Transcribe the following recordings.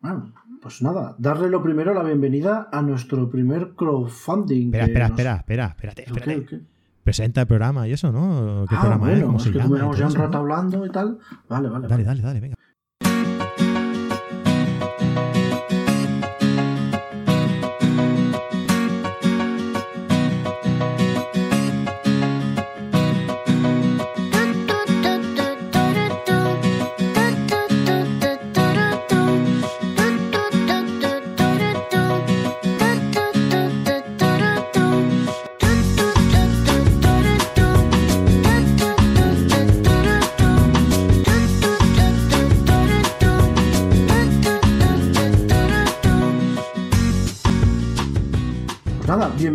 Bueno, pues nada, darle lo primero la bienvenida a nuestro primer crowdfunding. Espera, espera, espera, espera, espérate, espérate. Presenta el programa y eso, ¿no? ¿Qué ah, programa bueno, es? es que como ya un rato hablando y tal. Vale, vale. Dale, dale, dale, venga.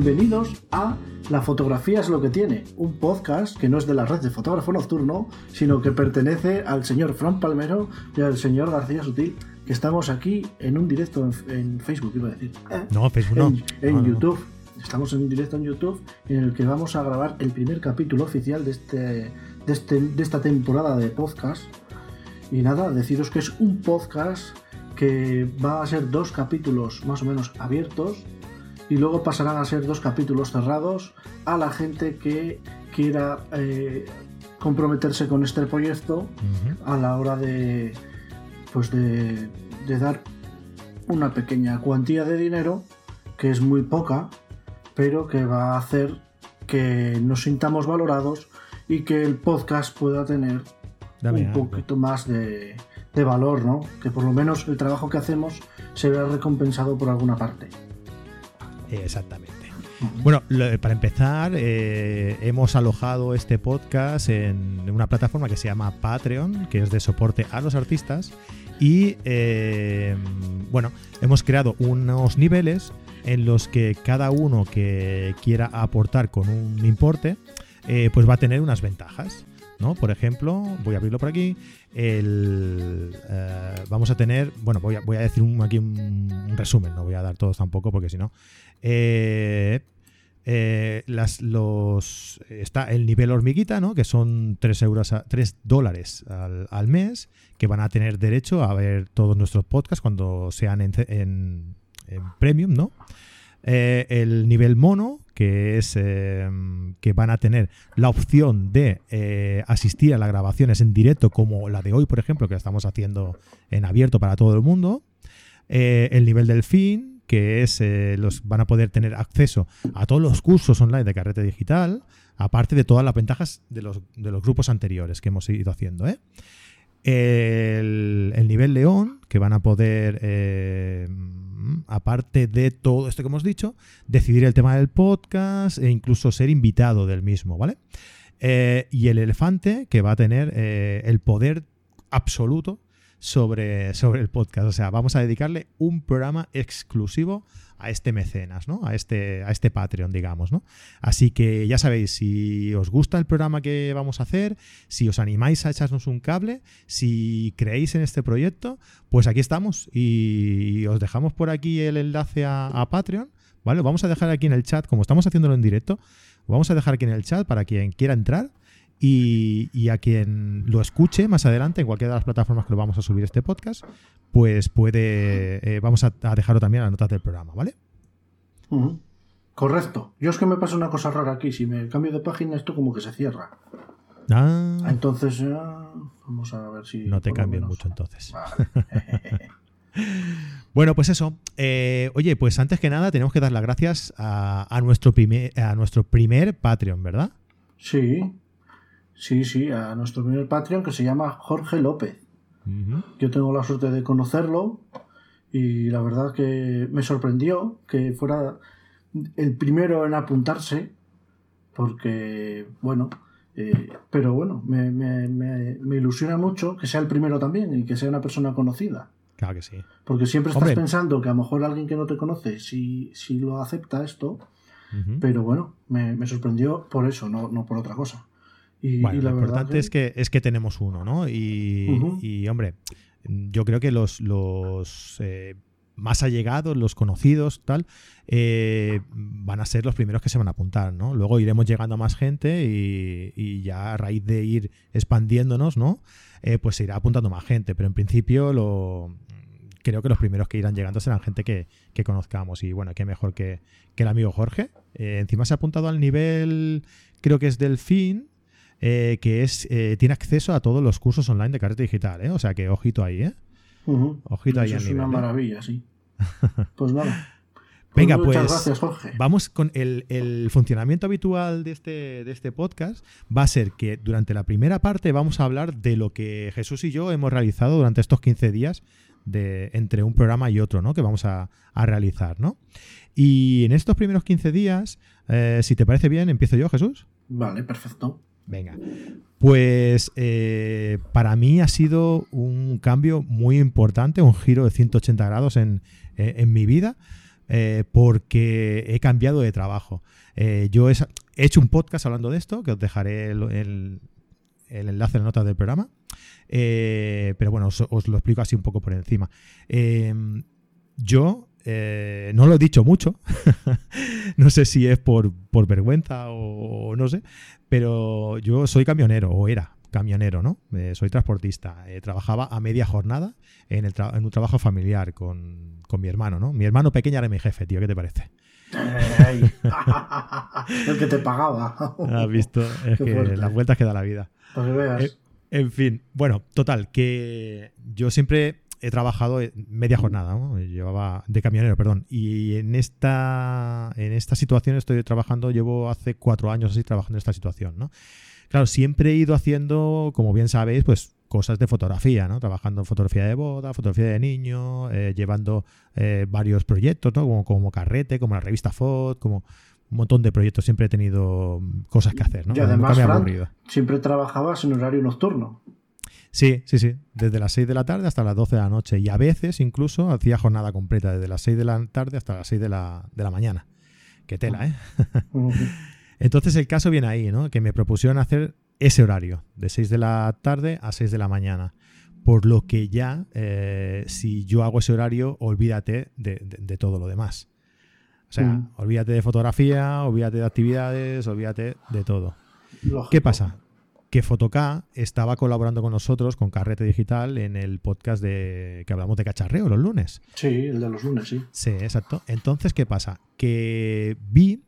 Bienvenidos a La fotografía es lo que tiene, un podcast que no es de la red de fotógrafo nocturno, sino que pertenece al señor Fran Palmero y al señor García Sutil, que estamos aquí en un directo en, Facebook, iba a decir. ¿Eh? No, Facebook no. En, YouTube. Estamos en un directo en YouTube en el que vamos a grabar el primer capítulo oficial de, este, de, este, de esta temporada de podcast. Y nada, deciros que es un podcast que va a ser dos capítulos más o menos abiertos y luego pasarán a ser dos capítulos cerrados a la gente que quiera eh, comprometerse con este proyecto a la hora de pues de, dar una pequeña cuantía de dinero que es muy poca pero que va a hacer que nos sintamos valorados y que el podcast pueda tener un poquito más de, de valor, ¿no? Que por lo menos el trabajo que hacemos se vea recompensado por alguna parte. Exactamente. Bueno, para empezar, eh, hemos alojado este podcast en una plataforma que se llama Patreon, que es de soporte a los artistas. Y eh, bueno, hemos creado unos niveles en los que cada uno que quiera aportar con un importe, eh, pues va a tener unas ventajas. Por ejemplo, voy a abrirlo por aquí. El, vamos a tener, bueno, voy a, a decir aquí un, resumen, no voy a dar todos tampoco porque si no. Eh, eh, las, los, está el nivel hormiguita, ¿no? que son 3, euros 3 dólares al, mes, que van a tener derecho a ver todos nuestros podcasts cuando sean en, premium. ¿no? Eh, el nivel mono, que es que van a tener la opción de asistir a las grabaciones en directo, como la de hoy, por ejemplo, que la estamos haciendo en abierto para todo el mundo. el nivel delfín, que es eh, los van a poder tener acceso a todos los cursos online de carrete digital, aparte de todas las ventajas de los, grupos anteriores que hemos ido haciendo. ¿eh? El, nivel león, que van a poder, eh, aparte de todo esto que hemos dicho, decidir el tema del podcast e incluso ser invitado del mismo, ¿vale? y el elefante, que va a tener el poder absoluto sobre, sobre el podcast. O sea, vamos a dedicarle un programa exclusivo a este mecenas, ¿no? A este, a este Patreon, digamos, ¿no? Así que ya sabéis, si os gusta el programa que vamos a hacer, si os animáis a echarnos un cable, si creéis en este proyecto, pues aquí estamos y os dejamos por aquí el enlace a, Patreon, ¿vale? Vamos a dejar aquí en el chat, como estamos haciéndolo en directo, vamos a dejar aquí en el chat para quien quiera entrar y, a quien lo escuche más adelante en cualquiera de las plataformas que lo vamos a subir este podcast, pues puede, eh, vamos a, dejarlo también a las notas del programa, ¿vale? Correcto. Yo es que me pasa una cosa rara aquí. Si me cambio de página, esto como que se cierra. Ah. Entonces, vamos a ver si. No te cambien mucho entonces. bueno, pues eso. Eh, oye, pues antes que nada, tenemos que dar las gracias a, a, nuestro, primer, a nuestro primer Patreon, ¿verdad? Sí. Sí, sí, a nuestro primer Patreon que se llama Jorge López. Yo tengo la suerte de conocerlo y la verdad que me sorprendió que fuera el primero en apuntarse porque, bueno, eh, pero bueno, me, me, me, ilusiona mucho que sea el primero también y que sea una persona conocida. Claro que sí. Porque siempre estás pensando que a lo mejor alguien que no te conoce si, si lo acepta esto, pero bueno, me, sorprendió por eso, no, no por otra cosa bueno, lo importante es, que, es que tenemos uno, ¿no? Y, hombre, yo creo que los, los eh, más allegados, los conocidos, tal, eh, van a ser los primeros que se van a apuntar, ¿no? Luego iremos llegando a más gente y, ya a raíz de ir expandiéndonos, ¿no? Eh, pues se irá apuntando más gente, pero en principio lo creo que los primeros que irán llegando serán gente que, conozcamos. Y bueno, qué mejor que, el amigo Jorge. Eh, encima se ha apuntado al nivel, creo que es del fin, eh, que es eh, tiene acceso a todos los cursos online de carrete digital. ¿eh? O sea que ojito ahí, ¿eh? Ojito ahí. es una maravilla, sí. Pues nada. Venga, pues, pues gracias, Jorge. vamos con el, funcionamiento habitual de este, de este podcast. Va a ser que durante la primera parte vamos a hablar de lo que Jesús y yo hemos realizado durante estos 15 días de, entre un programa y otro, ¿no? Que vamos a, realizar, ¿no? Y en estos primeros 15 días, eh, si te parece bien, empiezo yo, Jesús. Vale, perfecto. Venga. Pues eh, para mí ha sido un cambio muy importante, un giro de 180 grados en, en mi vida. Eh, porque he cambiado de trabajo. Eh, yo he, hecho un podcast hablando de esto, que os dejaré el, enlace en la nota del programa. Eh, pero bueno, os, lo explico así un poco por encima. yo no lo he dicho mucho, no sé si es por, vergüenza o, no sé, pero yo soy camionero, o era camionero, ¿no? soy transportista. trabajaba a media jornada en, en un trabajo familiar con con mi hermano, ¿no? Mi hermano pequeño era mi jefe, tío, ¿qué te parece? el que te pagaba. Has visto, es que las vueltas que da la vida. Eh, en fin, bueno, total, que yo siempre he trabajado media jornada, ¿no? llevaba de camionero, perdón, y en esta en esta situación estoy trabajando, llevo hace cuatro años así trabajando en esta situación, ¿no? Claro, siempre he ido haciendo, como bien sabéis, pues cosas de fotografía, ¿no? Trabajando en fotografía de boda, fotografía de niño, eh, llevando eh, varios proyectos, ¿no? Como, como Carrete, como la revista Fot, como un montón de proyectos. Siempre he tenido cosas que hacer, ¿no? Y además, siempre trabajabas en horario nocturno. Sí, sí, sí. Desde las 6 de la tarde hasta las 12 de la noche. Y a veces incluso hacía jornada completa, desde las 6 de la tarde hasta las 6 de la, de la mañana. Qué tela, ¿eh? Entonces el caso viene ahí, ¿no? Que me propusieron hacer ese horario, de 6 de la tarde a 6 de la mañana. Por lo que ya, eh, si yo hago ese horario, olvídate de, todo lo demás. O sea, mm. olvídate de fotografía, olvídate de actividades, olvídate de todo. ¿Qué pasa? Que Fotoca estaba colaborando con nosotros, con Carrete Digital, en el podcast de que hablamos de cacharreo los lunes. Sí, el de los lunes, sí. Sí, exacto. Entonces, ¿qué pasa? Que vi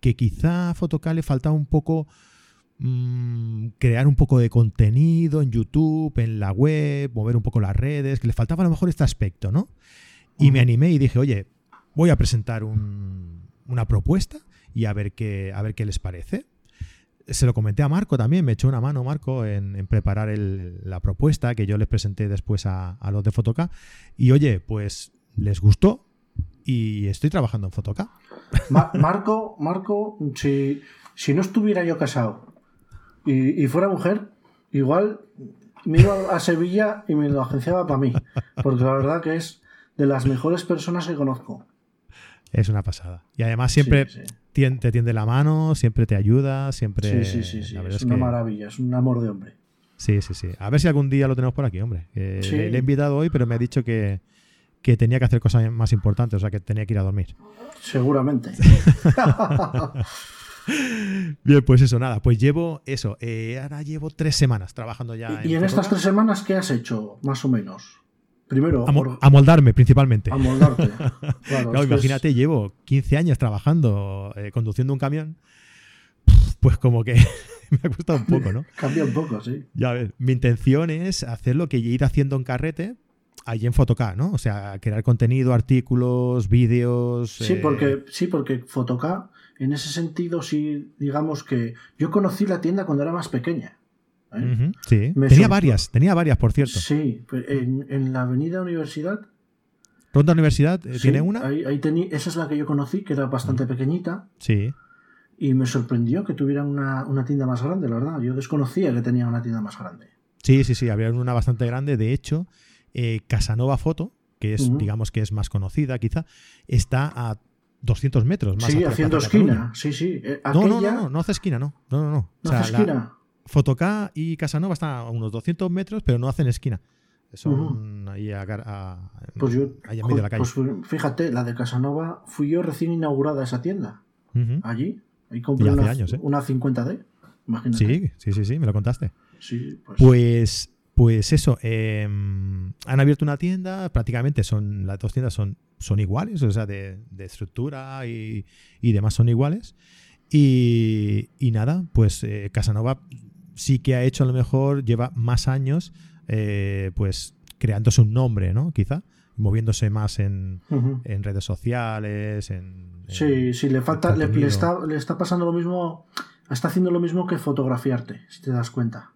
que quizá a Fotoca le faltaba un poco Mm, crear un poco de contenido en YouTube, en la web, mover un poco las redes, que le faltaba a lo mejor este aspecto, ¿no? Y me animé y dije, oye, voy a presentar una propuesta y a ver qué, a ver qué les parece. Se lo comenté a Marco también, me echó una mano Marco en, preparar la propuesta que yo les presenté después a, los de Fotoca. Y oye, pues les gustó y estoy trabajando en Fotoca. Marco, Marco, si, si no estuviera yo casado y, fuera mujer, igual me iba a Sevilla y me lo agenciaba para mí. Porque la verdad que es de las mejores personas que conozco. Es una pasada. Y además siempre te tiende la mano, siempre te ayuda, siempre... Sí, sí, sí, es, una maravilla, es un amor de hombre. Sí, sí, sí. A ver si algún día lo tenemos por aquí, hombre. le, he invitado hoy, pero me ha dicho que, que tenía que hacer cosas más importantes, o sea, que tenía que ir a dormir. Seguramente. Bien, pues eso, nada, pues llevo eso, eh, ahora llevo tres semanas trabajando ya. ¿Y en, estas tres semanas qué has hecho, más o menos? Primero. A, moldarme, principalmente. A moldarte. Claro, imagínate, llevo 15 años trabajando, eh, conduciendo un camión. Pues como que me ha costado un poco, ¿no? Cambia un poco, sí. Ya ves, mi intención es hacer lo que ir haciendo en carrete, allí en Photocá, ¿no? O sea, crear contenido, artículos, vídeos. Sí, porque, eh, sí, porque Photocá en ese sentido, sí, digamos que yo conocí la tienda cuando era más pequeña. ¿Eh? sí, tenía varias, tenía varias, por cierto. Sí, pues, en, la Avenida Universidad. ¿Ronda Universidad eh, tiene una? Ahí, esa es la que yo conocí, que era bastante pequeñita. Sí. Y me sorprendió que tuvieran una, tienda más grande, la verdad. Yo desconocía que tenía una tienda más grande. Sí, sí, sí, había una bastante grande. De hecho, eh, Casanova Foto, que es, digamos que es más conocida quizá, está a 200 metros más. Sí, haciendo esquina. Sí, sí. Eh, no, no, no, no, hace esquina, no. No, no, no. no hace esquina. Fotocá y Casanova están a unos 200 metros, pero no hacen esquina. Son ahí a, pues yo, ahí en medio de la calle. Pues fíjate, la de Casanova fui yo recién inaugurada esa tienda. Allí. Ahí compré una, años, ¿eh? una 50D. Imagínate. Sí, sí, sí, sí, me lo contaste. Sí, pues. Pues pues eso, em, han abierto una tienda, prácticamente son las dos tiendas son, son iguales, o sea, de, estructura y, demás son iguales. Y, nada, pues eh, Casanova sí que ha hecho a lo mejor, lleva más años, eh, pues creándose un nombre, ¿no? Quizá, moviéndose más en, redes sociales, en... sí, sí, le falta, le, está, le está pasando lo mismo, está haciendo lo mismo que fotografiarte, si te das cuenta.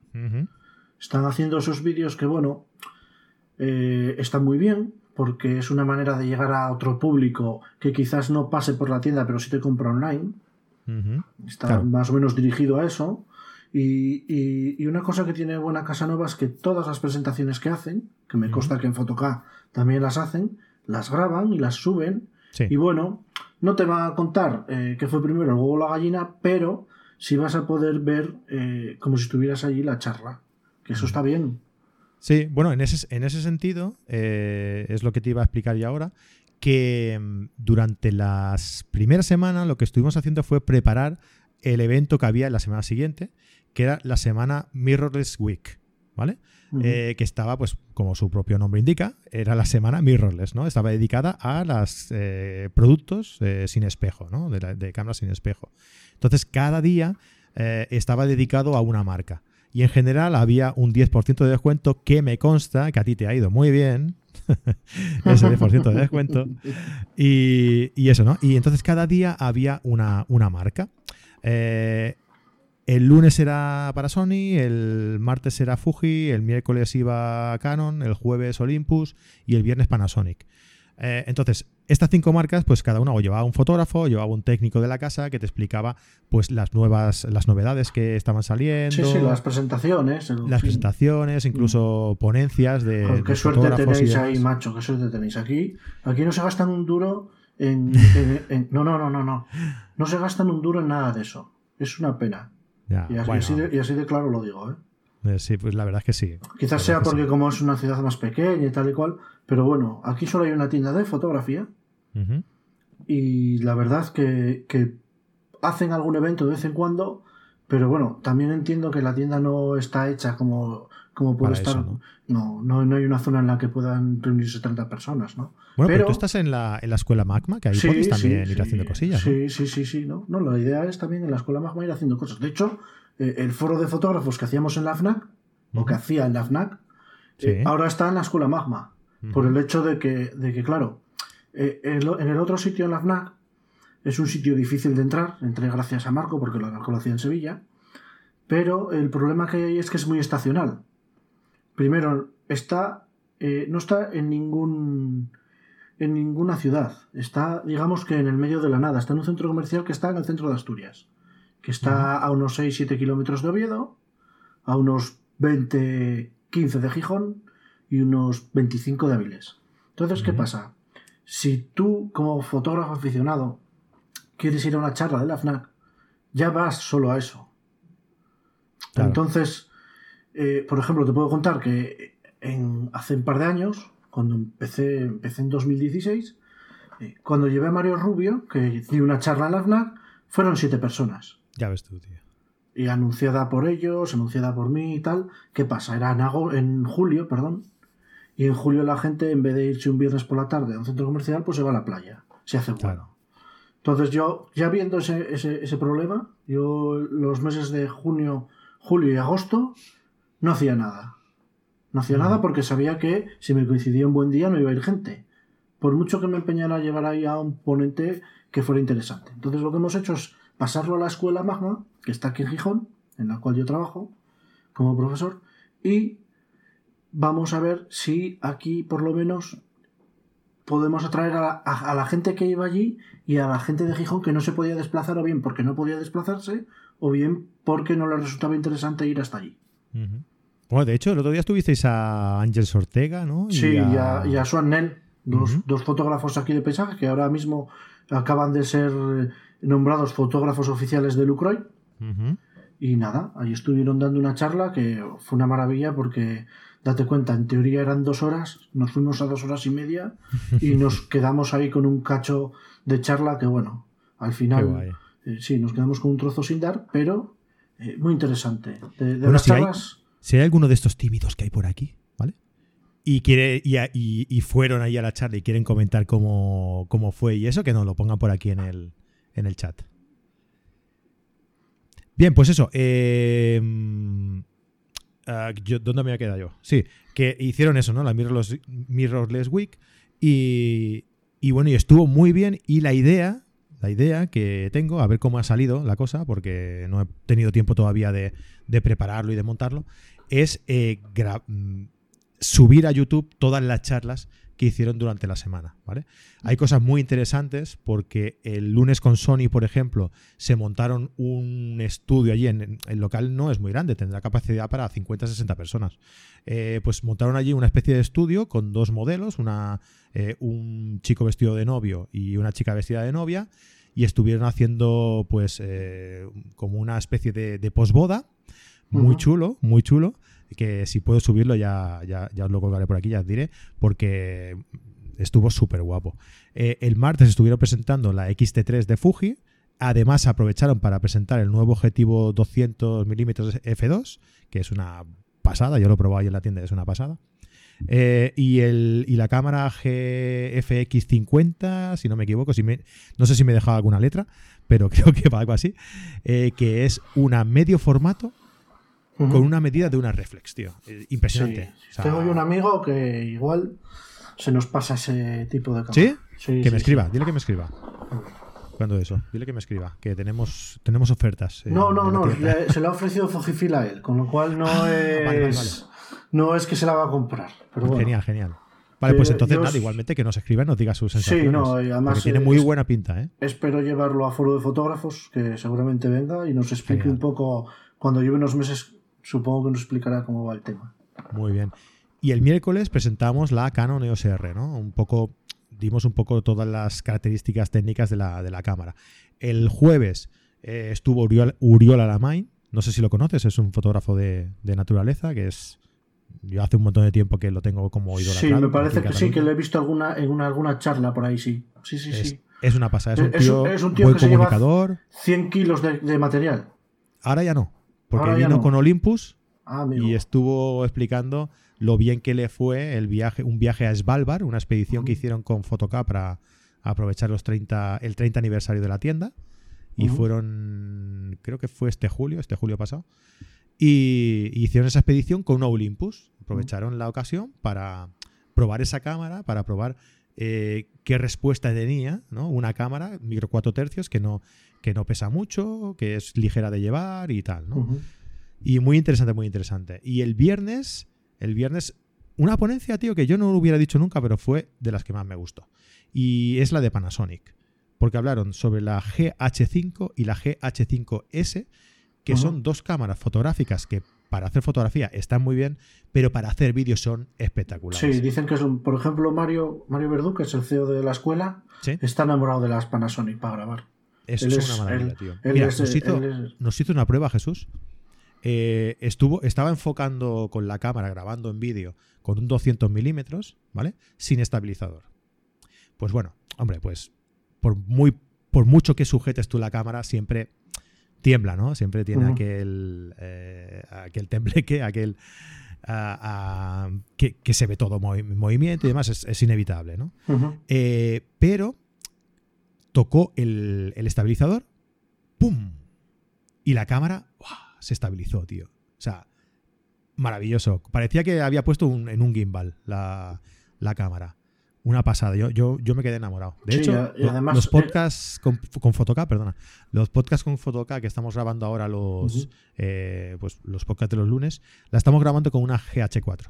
Están haciendo esos vídeos que, bueno, eh, están muy bien, porque es una manera de llegar a otro público que quizás no pase por la tienda, pero sí te compra online. Está más o menos dirigido a eso. Y, una cosa que tiene buena Casa Nueva es que todas las presentaciones que hacen, que me consta que en Fotoca también las hacen, las graban y las suben. Y bueno, no te va a contar eh, que fue primero el huevo o la gallina, pero sí vas a poder ver eh, como si estuvieras allí la charla. Que eso está bien. Sí, bueno, en ese, en ese sentido, eh, es lo que te iba a explicar ya ahora, que mm, durante las primeras semanas lo que estuvimos haciendo fue preparar el evento que había en la semana siguiente, que era la semana Mirrorless Week, ¿vale? Eh, que estaba, pues, como su propio nombre indica, era la semana mirrorless, ¿no? Estaba dedicada a los eh, productos sin espejo, ¿no? De, de cámaras sin espejo. Entonces, cada día estaba dedicado a una marca y en general había un 10% de descuento que me consta que a ti te ha ido muy bien. ese 10% de descuento. Y, eso, ¿no? Y entonces cada día había una, marca. Eh, el lunes era para Sony, el martes era Fuji, el miércoles iba Canon, el jueves Olympus y el viernes Panasonic. Eh, entonces, estas cinco marcas, pues cada una o llevaba un fotógrafo, o llevaba un técnico de la casa que te explicaba pues las nuevas, las novedades que estaban saliendo. Sí, sí, las presentaciones. Las presentaciones, incluso ponencias de. qué suerte tenéis ahí, macho, qué suerte tenéis. Aquí, aquí no se gastan un duro en, No, no, no, no, no. No se gastan un duro en nada de eso. Es una pena. Y, así de, y así de claro lo digo, ¿eh? Eh, sí, pues la verdad es que sí. Quizás sea porque como es una ciudad más pequeña y tal y cual, pero bueno, aquí solo hay una tienda de fotografía y la verdad que, que hacen algún evento de vez en cuando, pero bueno, también entiendo que la tienda no está hecha como, como puede estar. ¿no? ¿no? hay una zona en la que puedan reunirse 30 personas, ¿no? Bueno, pero, tú estás en la, en la escuela Magma, que ahí puedes también ir haciendo cosillas. Sí, sí, sí, sí, ¿no? No, la idea es también en la escuela Magma ir haciendo cosas. De hecho, eh, el foro de fotógrafos que hacíamos en la FNAC, o que hacía en la FNAC, eh, ahora está en la escuela Magma. Por el hecho de que, de que claro, eh, en el otro sitio en la FNAC es un sitio difícil de entrar, entré gracias a Marco porque lo, lo hacía en Sevilla, pero el problema que hay es que es muy estacional. Primero, está, no está en ningún en ninguna ciudad. Está, digamos que en el medio de la nada. Está en un centro comercial que está en el centro de Asturias que está a unos 6-7 kilómetros de Oviedo, a unos 20-15 de Gijón y unos 25 de Avilés. Entonces, ¿qué pasa? Si tú, como fotógrafo aficionado, quieres ir a una charla de la FNAC, ya vas solo a eso. Entonces, eh, por ejemplo, te puedo contar que en, hace un par de años, cuando empecé, empecé en 2016, eh, cuando llevé a Mario Rubio, que di una charla en la FNAC, fueron siete personas. Ya ves tú, tío. Y anunciada por ellos, anunciada por mí y tal. ¿Qué pasa? Era en, en julio, perdón. Y en julio la gente, en vez de irse un viernes por la tarde a un centro comercial, pues se va a la playa. Se hace bueno. Entonces yo, ya viendo ese, ese, problema, yo los meses de junio, julio y agosto no hacía nada. No hacía nada porque sabía que si me coincidía un buen día no iba a ir gente. Por mucho que me empeñara a llevar ahí a un ponente que fuera interesante. Entonces lo que hemos hecho es pasarlo a la escuela Magma, que está aquí en Gijón, en la cual yo trabajo como profesor, y vamos a ver si aquí por lo menos podemos atraer a la, gente que iba allí y a la gente de Gijón que no se podía desplazar o bien porque no podía desplazarse o bien porque no le resultaba interesante ir hasta allí. Bueno, de hecho, el otro día estuvisteis a Ángel Ortega, ¿no? sí, y a, y a Swan Nell, dos, dos, fotógrafos aquí de paisaje que ahora mismo acaban de ser nombrados fotógrafos oficiales de Lucroy. Y nada, ahí estuvieron dando una charla que fue una maravilla porque, date cuenta, en teoría eran dos horas, nos fuimos a dos horas y media y nos quedamos ahí con un cacho de charla que, bueno, al final, eh, sí, nos quedamos con un trozo sin dar, pero eh, muy interesante. De, las charlas, si hay alguno de estos tímidos que hay por aquí, ¿vale? Y, quiere, y, fueron ahí a la charla y quieren comentar cómo, cómo fue y eso, que nos lo pongan por aquí en el, en el chat. Bien, pues eso. Eh, ¿Dónde me voy a quedado yo? Sí, que hicieron eso, ¿no? La Mirrorless, Mirrorless Week. Y, y bueno, y estuvo muy bien. Y la idea, la idea que tengo, a ver cómo ha salido la cosa, porque no he tenido tiempo todavía de, de prepararlo y de montarlo, es eh, mm, subir a YouTube todas las charlas que hicieron durante la semana. ¿vale? Hay cosas muy interesantes porque el lunes con Sony, por ejemplo, se montaron un estudio allí. En, el local no es muy grande, tendrá capacidad para 50-60 personas. Eh, pues montaron allí una especie de estudio con dos modelos, una, eh, un chico vestido de novio y una chica vestida de novia, y estuvieron haciendo pues como una especie de, de posboda muy chulo, muy chulo, que si puedo subirlo ya, ya, os lo colgaré por aquí, ya os diré, porque estuvo súper guapo. Eh, el martes estuvieron presentando la XT3 de Fuji, además aprovecharon para presentar el nuevo objetivo 200 mm f2, que es una pasada, yo lo he probado ahí en la tienda, es una pasada. Eh, y, el, y la cámara GFX50, si no me equivoco, si me, no sé si me he dejado alguna letra, pero creo que va algo así, eh, que es una medio formato con una medida de una reflex, tío. Eh, impresionante. Tengo yo un amigo que igual se nos pasa ese tipo de cámara. ¿Sí? que me escriba, dile que me escriba. ¿Cuándo eso? Dile que me escriba, que tenemos, tenemos ofertas. no, no, no, se le ha ofrecido Fujifilm a él, con lo cual no ah, es no es que se la va a comprar. Genial, genial. Vale, pues entonces nada, igualmente que nos escriba y nos diga sus sensaciones. Sí, no, y además. tiene muy buena pinta, ¿eh? Espero llevarlo a foro de fotógrafos, que seguramente venga y nos explique un poco, cuando lleve unos meses supongo que nos explicará cómo va el tema. Muy bien. Y el miércoles presentamos la Canon EOS R, ¿no? Un poco, dimos un poco todas las características técnicas de la, cámara. El jueves eh, estuvo Uriol, Uriola Lamain, no sé si lo conoces, es un fotógrafo de, naturaleza que es yo hace un montón de tiempo que lo tengo como idolatrado. Sí, me parece que sí, que lo he visto alguna, en alguna charla por ahí, sí. Sí, sí, es, sí. Es una pasada, es un tío, buen comunicador. 100 kilos de, material. Ahora ya no. Porque vino con Olympus ah, y estuvo explicando lo bien que le fue el viaje, un viaje a Svalbard, una expedición que hicieron con Photocap para aprovechar los 30, el 30 aniversario de la tienda. Y fueron, creo que fue este julio, este julio pasado. Y, hicieron esa expedición con una Olympus. Aprovecharon la ocasión para probar esa cámara, para probar eh, qué respuesta tenía, ¿no? Una cámara micro 4 tercios que no, que no pesa mucho, que es ligera de llevar y tal, ¿no? Y muy interesante, muy interesante. Y el viernes, el viernes, una ponencia, tío, que yo no lo hubiera dicho nunca, pero fue de las que más me gustó. Y es la de Panasonic. Porque hablaron sobre la GH5 y la GH5S, que son dos cámaras fotográficas que para hacer fotografía están muy bien, pero para hacer vídeos son espectaculares. Sí, dicen que es un, por ejemplo, Mario, Mario Verdú, que es el CEO de la escuela, está enamorado de las Panasonic para grabar. Eso es, una maravilla, tío. Mira, nos, hizo, una prueba, Jesús. Eh, estuvo, estaba enfocando con la cámara, grabando en vídeo, con un 200 milímetros, ¿vale? Sin estabilizador. Pues bueno, hombre, pues por, muy, por mucho que sujetes tú la cámara, siempre tiembla, ¿no? Siempre tiene aquel, eh, aquel tembleque, aquel... que, se ve todo en movimiento y demás, es, inevitable, ¿no? Eh, pero tocó el, estabilizador, ¡pum! Y la cámara se estabilizó, tío. O sea, maravilloso. Parecía que había puesto en un gimbal la, cámara. Una pasada. Yo, yo, yo me quedé enamorado. De hecho, los podcasts con, con perdona. Los podcasts con Fotoca que estamos grabando ahora, los, eh, pues, los podcasts de los lunes, la estamos grabando con una GH4.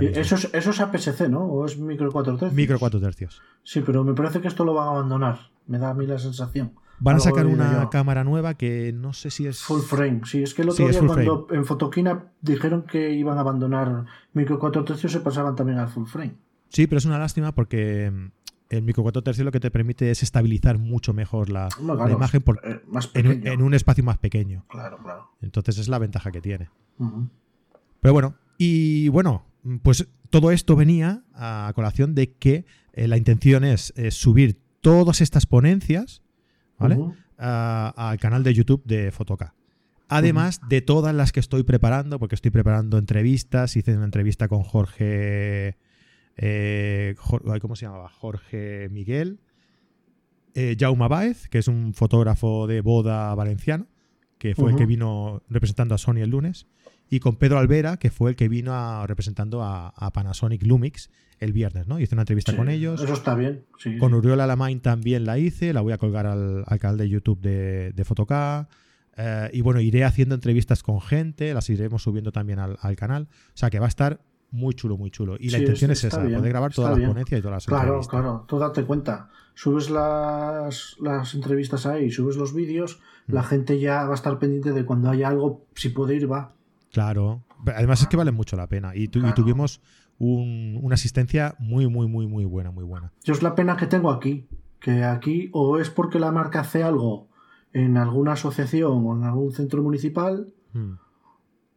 Eso es, eso es APS-C, ¿no? ¿O es micro 4 tercios? Micro 4 tercios. Sí, pero me parece que esto lo van a abandonar. Me da a mí la sensación. Van a sacar una cámara nueva que no sé si es. Full frame. Sí, es que el otro día cuando en Fotoquina dijeron que iban a abandonar micro 4 tercios, se pasaban también al full frame. Sí, pero es una lástima porque mm, el micro 4 tercios lo que te permite es estabilizar mucho mejor la, imagen por, eh, en, un espacio más pequeño. Claro, claro. Entonces es la ventaja que tiene. Pero bueno, y bueno, pues todo esto venía a colación de que eh, la intención es, subir todas estas ponencias ¿vale? al canal de YouTube de Fotoca. Además de todas las que estoy preparando, porque estoy preparando entrevistas, hice una entrevista con Jorge, eh, ¿cómo se llamaba? Jorge Miguel, eh, Jaume Baez, que es un fotógrafo de boda valenciano, que fue el que vino representando a Sony el lunes, y con Pedro Alvera, que fue el que vino representando a, Panasonic Lumix el viernes, ¿no? Hice una entrevista con ellos. Eso está bien. con Uriol Alamain también la hice, la voy a colgar al, canal de YouTube de, de. Eh, y bueno, iré haciendo entrevistas con gente, las iremos subiendo también al, canal. O sea que va a estar muy chulo, muy chulo. Y la intención es esa, poder grabar todas las ponencias y todas las Claro, claro, tú date cuenta. Subes las, las entrevistas ahí, subes los vídeos, mm. la gente ya va a estar pendiente de cuando haya algo, si puede ir, va. Claro. Además es que vale mucho la pena. Y, tuvimos una asistencia muy, muy, muy, muy buena, muy buena. Yo es la pena que tengo aquí. Que aquí o es porque la marca hace algo en alguna asociación o en algún centro municipal hmm.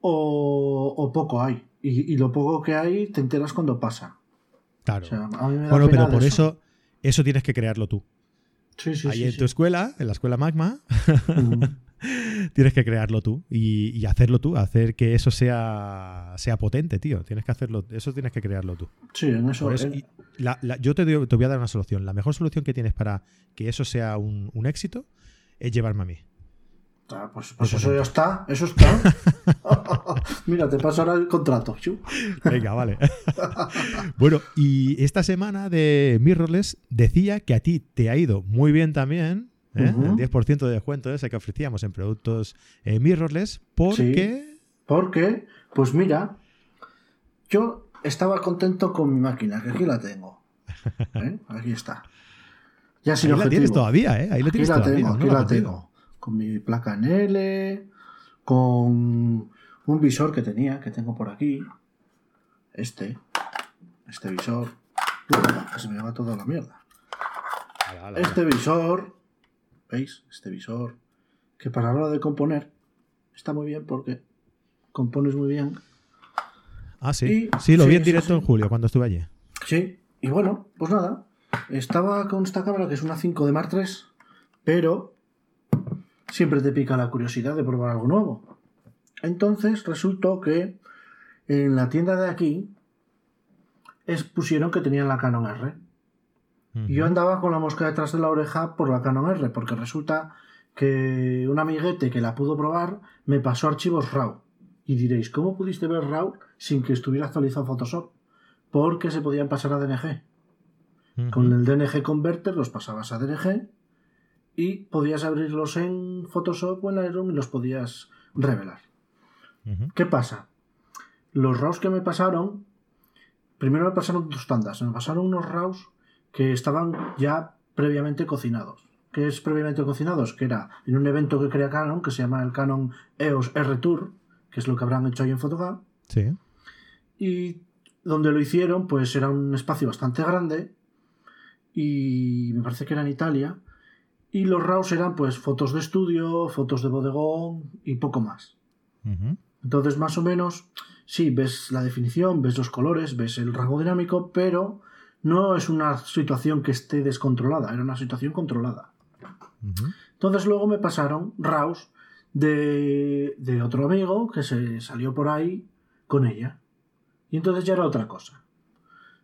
o, poco hay. Y, lo poco que hay te enteras cuando pasa. Claro. bueno, pero por eso. eso, tienes que crearlo tú. Sí, sí, Ahí en tu escuela, en la escuela Magma, tienes que crearlo tú y, hacerlo tú, hacer que eso sea, sea potente, tío. Tienes que hacerlo, eso tienes que crearlo tú. Sí, en eso. yo te, te, voy a dar una solución. La mejor solución que tienes para que eso sea un, un éxito es llevarme a mí. Ah, pues, pues eso ya está, eso está. Mira, te paso ahora el contrato. Venga, vale. bueno, y esta semana de Mirrorless decía que a ti te ha ido muy bien también. ¿Eh? El 10% de descuento ese que ofrecíamos en productos eh, Mirrorless. ¿Por qué? Porque, pues mira, yo estaba contento con mi máquina, que aquí la tengo. ¿eh? Aquí está. Ya Ahí la tienes todavía, ¿eh? Ahí la tienes aquí la Tengo, aquí la, tengo. Con mi placa en L, con un visor que tenía, que tengo por aquí. Este. Este visor. se me va toda la mierda. este visor. ¿Veis? Este visor. Que para la hora de componer está muy bien porque compones muy bien. Ah, sí. sí, lo vi en directo en julio cuando estuve allí. Sí. Y bueno, pues nada. Estaba con esta cámara que es una 5 de Mark III, pero siempre te pica la curiosidad de probar algo nuevo. Entonces resultó que en la tienda de aquí pusieron que tenían la Canon R. Y yo andaba con la mosca detrás de la oreja por la Canon R, porque resulta que un amiguete que la pudo probar me pasó archivos RAW. Y diréis, ¿cómo pudiste ver RAW sin que estuviera actualizado Photoshop? Porque se podían pasar a DNG. Con el DNG Converter los pasabas a DNG y podías abrirlos en Photoshop o en Lightroom y los podías revelar. ¿Qué pasa? Los RAWs que me pasaron, primero me pasaron dos tandas. Me pasaron unos RAWs que estaban ya previamente cocinados. ¿Qué es previamente cocinados? Que era en un evento que crea Canon, que se llama el Canon EOS R Tour, que es lo que habrán hecho ahí en Photogap. Sí. Y donde lo hicieron, pues era un espacio bastante grande y me parece que era en Italia. Y los RAWs eran pues fotos de estudio, fotos de bodegón y poco más. Entonces, más o menos, sí, ves la definición, ves los colores, ves el rango dinámico, pero no es una situación que esté descontrolada, era una situación controlada. Entonces luego me pasaron RAWs de, de otro amigo que se salió por ahí con ella. Y entonces ya era otra cosa.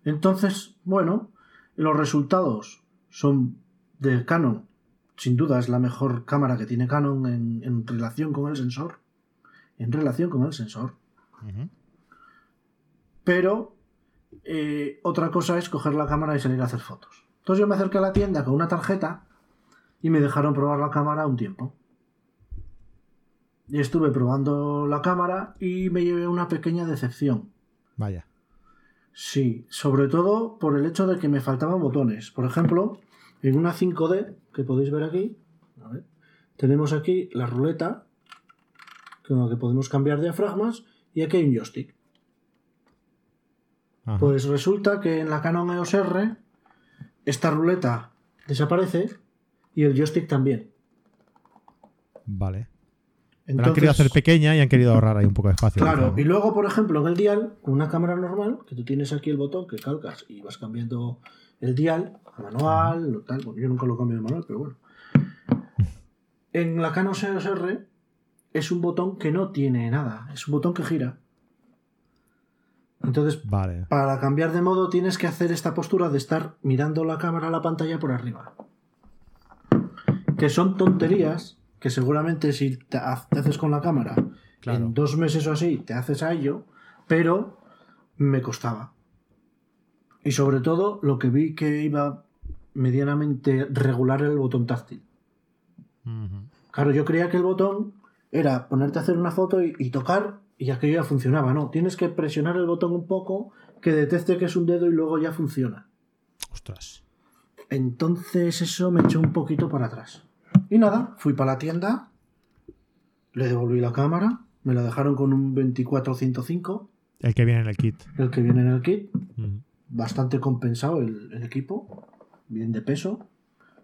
Entonces, bueno, los resultados son de Canon. Sin duda es la mejor cámara que tiene Canon en, relación con el sensor. En relación con el sensor. Pero eh, otra cosa es coger la cámara y salir a hacer fotos. Entonces yo me acerqué a la tienda con una tarjeta y me dejaron probar la cámara un tiempo. Y estuve probando la cámara y me llevé una pequeña decepción. Vaya. Sí, sobre todo por el hecho de que me faltaban botones. Por ejemplo, en una 5D, que podéis ver aquí, tenemos aquí la ruleta, con la que podemos cambiar diafragmas, y aquí hay un joystick. Pues resulta que en la Canon EOS R, esta ruleta desaparece y el joystick también. Vale han querido hacer pequeña y han querido ahorrar ahí un poco de espacio. Claro, y luego, por ejemplo, en el dial, con una cámara normal, que tú tienes aquí el botón que calcas y vas cambiando el dial, manual, tal, bueno, yo nunca lo cambio de manual, pero bueno. En la Canon EOS R, es un botón que no tiene nada, es un botón que gira. Entonces, Vale. para cambiar de modo tienes que hacer esta postura de estar mirando la cámara a la pantalla por arriba. Que son tonterías que seguramente si te ha- te haces con la cámara Claro. en dos meses o así te haces a ello, pero me costaba. Y sobre todo lo que vi que iba medianamente regular el botón táctil. Claro, yo creía que el botón era ponerte a hacer una foto y, y tocar y aquello ya funcionaba. No, tienes que presionar el botón un poco, que detecte que es un dedo y luego ya funciona. Ostras. Entonces eso me echó un poquito para atrás. Y nada, fui para la tienda, le devolví la cámara, me la dejaron con un 2405, El que viene en el kit. el que viene en el kit, bastante compensado el, el equipo, bien de peso.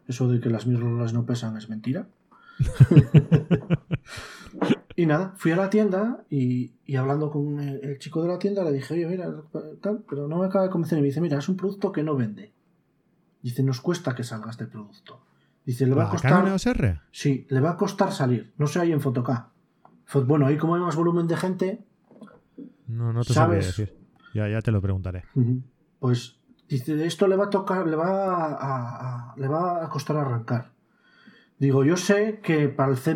Eso de que las mirrorless no pesan es mentira. y nada, fui a la tienda y, y hablando con el, el chico de la tienda le dije, oye, mira, tal, pero no me acaba de convencer. Y me dice, mira, es un producto que no vende. Dice, nos cuesta que salga este producto. Dice, le va a ¿La costar... Canon EOS R? Sí, le va a costar salir. No sé ahí en Fotok. Fo- Bueno, ahí como hay más volumen de gente, No, no te ¿Sabes? decir. Ya, ya te lo preguntaré. Pues dice, esto le va a tocar, le va a, a- le va a costar arrancar. Digo, yo sé que para el C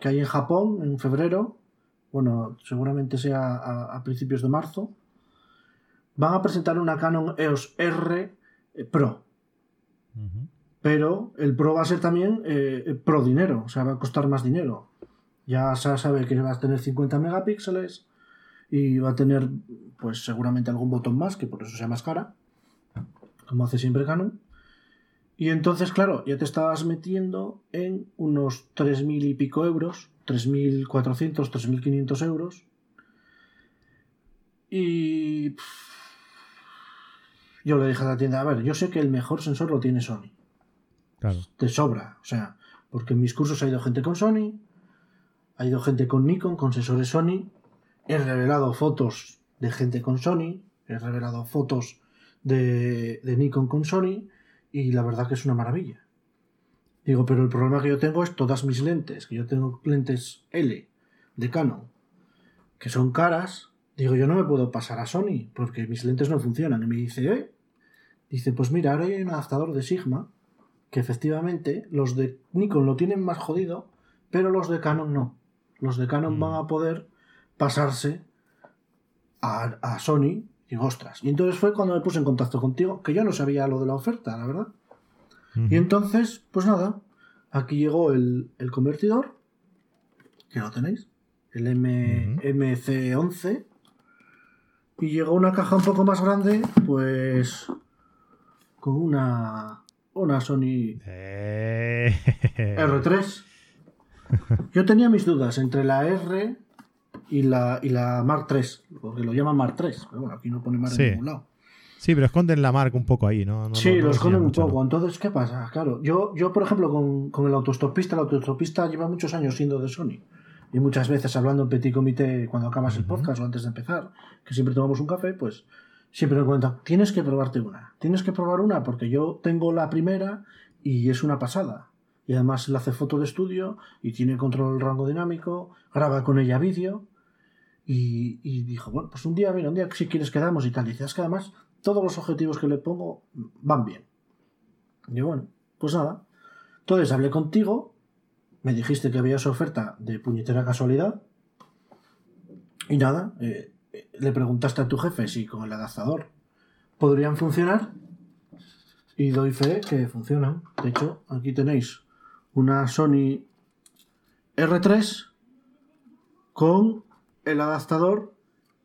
que hay en Japón en febrero, bueno, seguramente sea a, a principios de marzo, van a presentar una Canon EOS R eh, Pro. Pero el Pro va a ser también eh, Pro dinero, o sea, va a costar más dinero. Ya se sabe que va a tener 50 megapíxeles y va a tener, pues seguramente algún botón más, que por eso sea más cara, como hace siempre Canon. Y entonces, claro, ya te estabas metiendo en unos 3.000 y pico euros, 3.400, 3.500 euros. Y pff, yo le dije a la tienda, a ver, yo sé que el mejor sensor lo tiene Sony Claro. de sobra. O sea, porque en mis cursos ha ido gente con Sony, ha ido gente con Nikon, con sensores Sony. He revelado fotos de gente con Sony, he revelado fotos de, de Nikon con Sony y la verdad que es una maravilla. Digo, pero el problema que yo tengo es todas mis lentes, que yo tengo lentes L de Canon, que son caras. Digo, yo no me puedo pasar a Sony porque mis lentes no funcionan. Y me dice, ¿eh? Dice, pues mira, ahora hay un adaptador de Sigma que efectivamente los de Nikon lo tienen más jodido, pero los de Canon no. Los de Canon Mm. van a poder pasarse a, a Sony. Y digo, ostras. Y entonces fue cuando me puse en contacto contigo, que yo no sabía lo de la oferta, la verdad. Y entonces, pues nada, aquí llegó el, el convertidor, que lo tenéis, el M, Ujú. MC11, y llegó una caja un poco más grande, pues con una, una Sony Eh, R3. Yo tenía mis dudas entre la R y la, y la Mark III, porque lo llaman Mark III, pero bueno, aquí no pone Mark Sí. en ningún lado. Sí, pero esconden la marca un poco ahí, ¿no? No- Sí, no- no lo esconden un poco. Entonces, ¿qué pasa? Claro, yo, yo por ejemplo, con, con el autostopista, el autostopista lleva muchos años siendo de Sony. Y muchas veces hablando en petit comité cuando acabas el podcast o antes de empezar, que siempre tomamos un café, pues siempre me cuentan, tienes que probarte una. Tienes que probar una porque yo tengo la primera y es una pasada. Y además le hace foto de estudio y tiene control rango dinámico, graba con ella vídeo. Y, dijo, bueno, pues un día, mira, un día si quieres quedamos y tal. Y dice, es que además todos los objetivos que le pongo van bien. Y bueno, pues nada. Entonces hablé contigo, me dijiste que había esa oferta de puñetera casualidad. Y nada, eh, eh, le preguntaste a tu jefe si con el adaptador podrían funcionar. Y doy fe que funcionan. De hecho, aquí tenéis una Sony R3 con el adaptador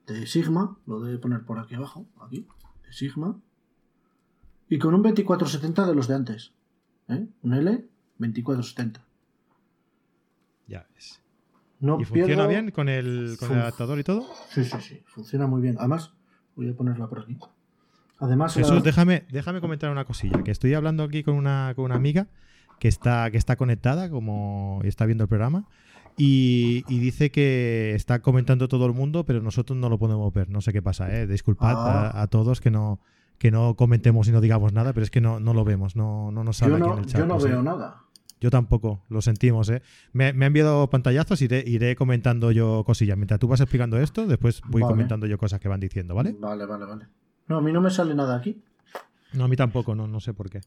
de Sigma, lo debe poner por aquí abajo, aquí, de Sigma, y con un 2470 de los de antes, ¿eh? un L 2470. Ya ves. No ¿Y funciona bien con el, con el adaptador y todo? Sí, sí, sí, funciona muy bien. Además, voy a ponerla por aquí. Además, Jesús, la- déjame, déjame comentar una cosilla, que estoy hablando aquí con una, con una amiga que está, que está conectada como está viendo el programa y, y dice que está comentando todo el mundo, pero nosotros no lo podemos ver. No sé qué pasa, ¿eh? Disculpad Ah. a, a todos que no, que no comentemos y no digamos nada, pero es que no, no lo vemos, no, no nos sale yo aquí no, en el chat. yo no no veo nada. Yo tampoco, lo sentimos, ¿eh? Me, me ha enviado pantallazos y iré, iré comentando yo cosillas. Mientras tú vas explicando esto, después voy Vale. comentando yo cosas que van diciendo, ¿vale? Vale, vale, vale. No, a mí no me sale nada aquí. No, a mí tampoco, no, no sé por qué.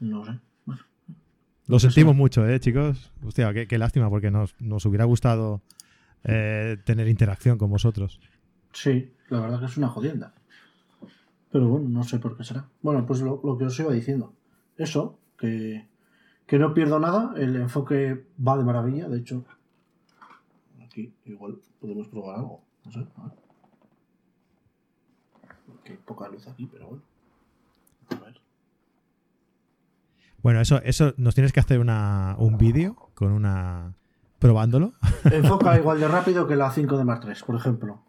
No sé. Lo sentimos mucho, ¿eh, chicos? Hostia, qué, qué lástima, porque nos, nos hubiera gustado eh, tener interacción con vosotros. Sí, la verdad que es una jodienda. Pero bueno, no sé por qué será. Bueno, pues lo, lo que os iba diciendo. Eso, que, que no pierdo nada, el enfoque va de maravilla, de hecho. Aquí igual podemos probar algo. No sé, a ver. Que hay poca luz aquí, pero bueno. A ver. Bueno, eso, eso nos tienes que hacer una, un vídeo con una. probándolo. Enfoca igual de rápido que la 5 de Mark III, por ejemplo.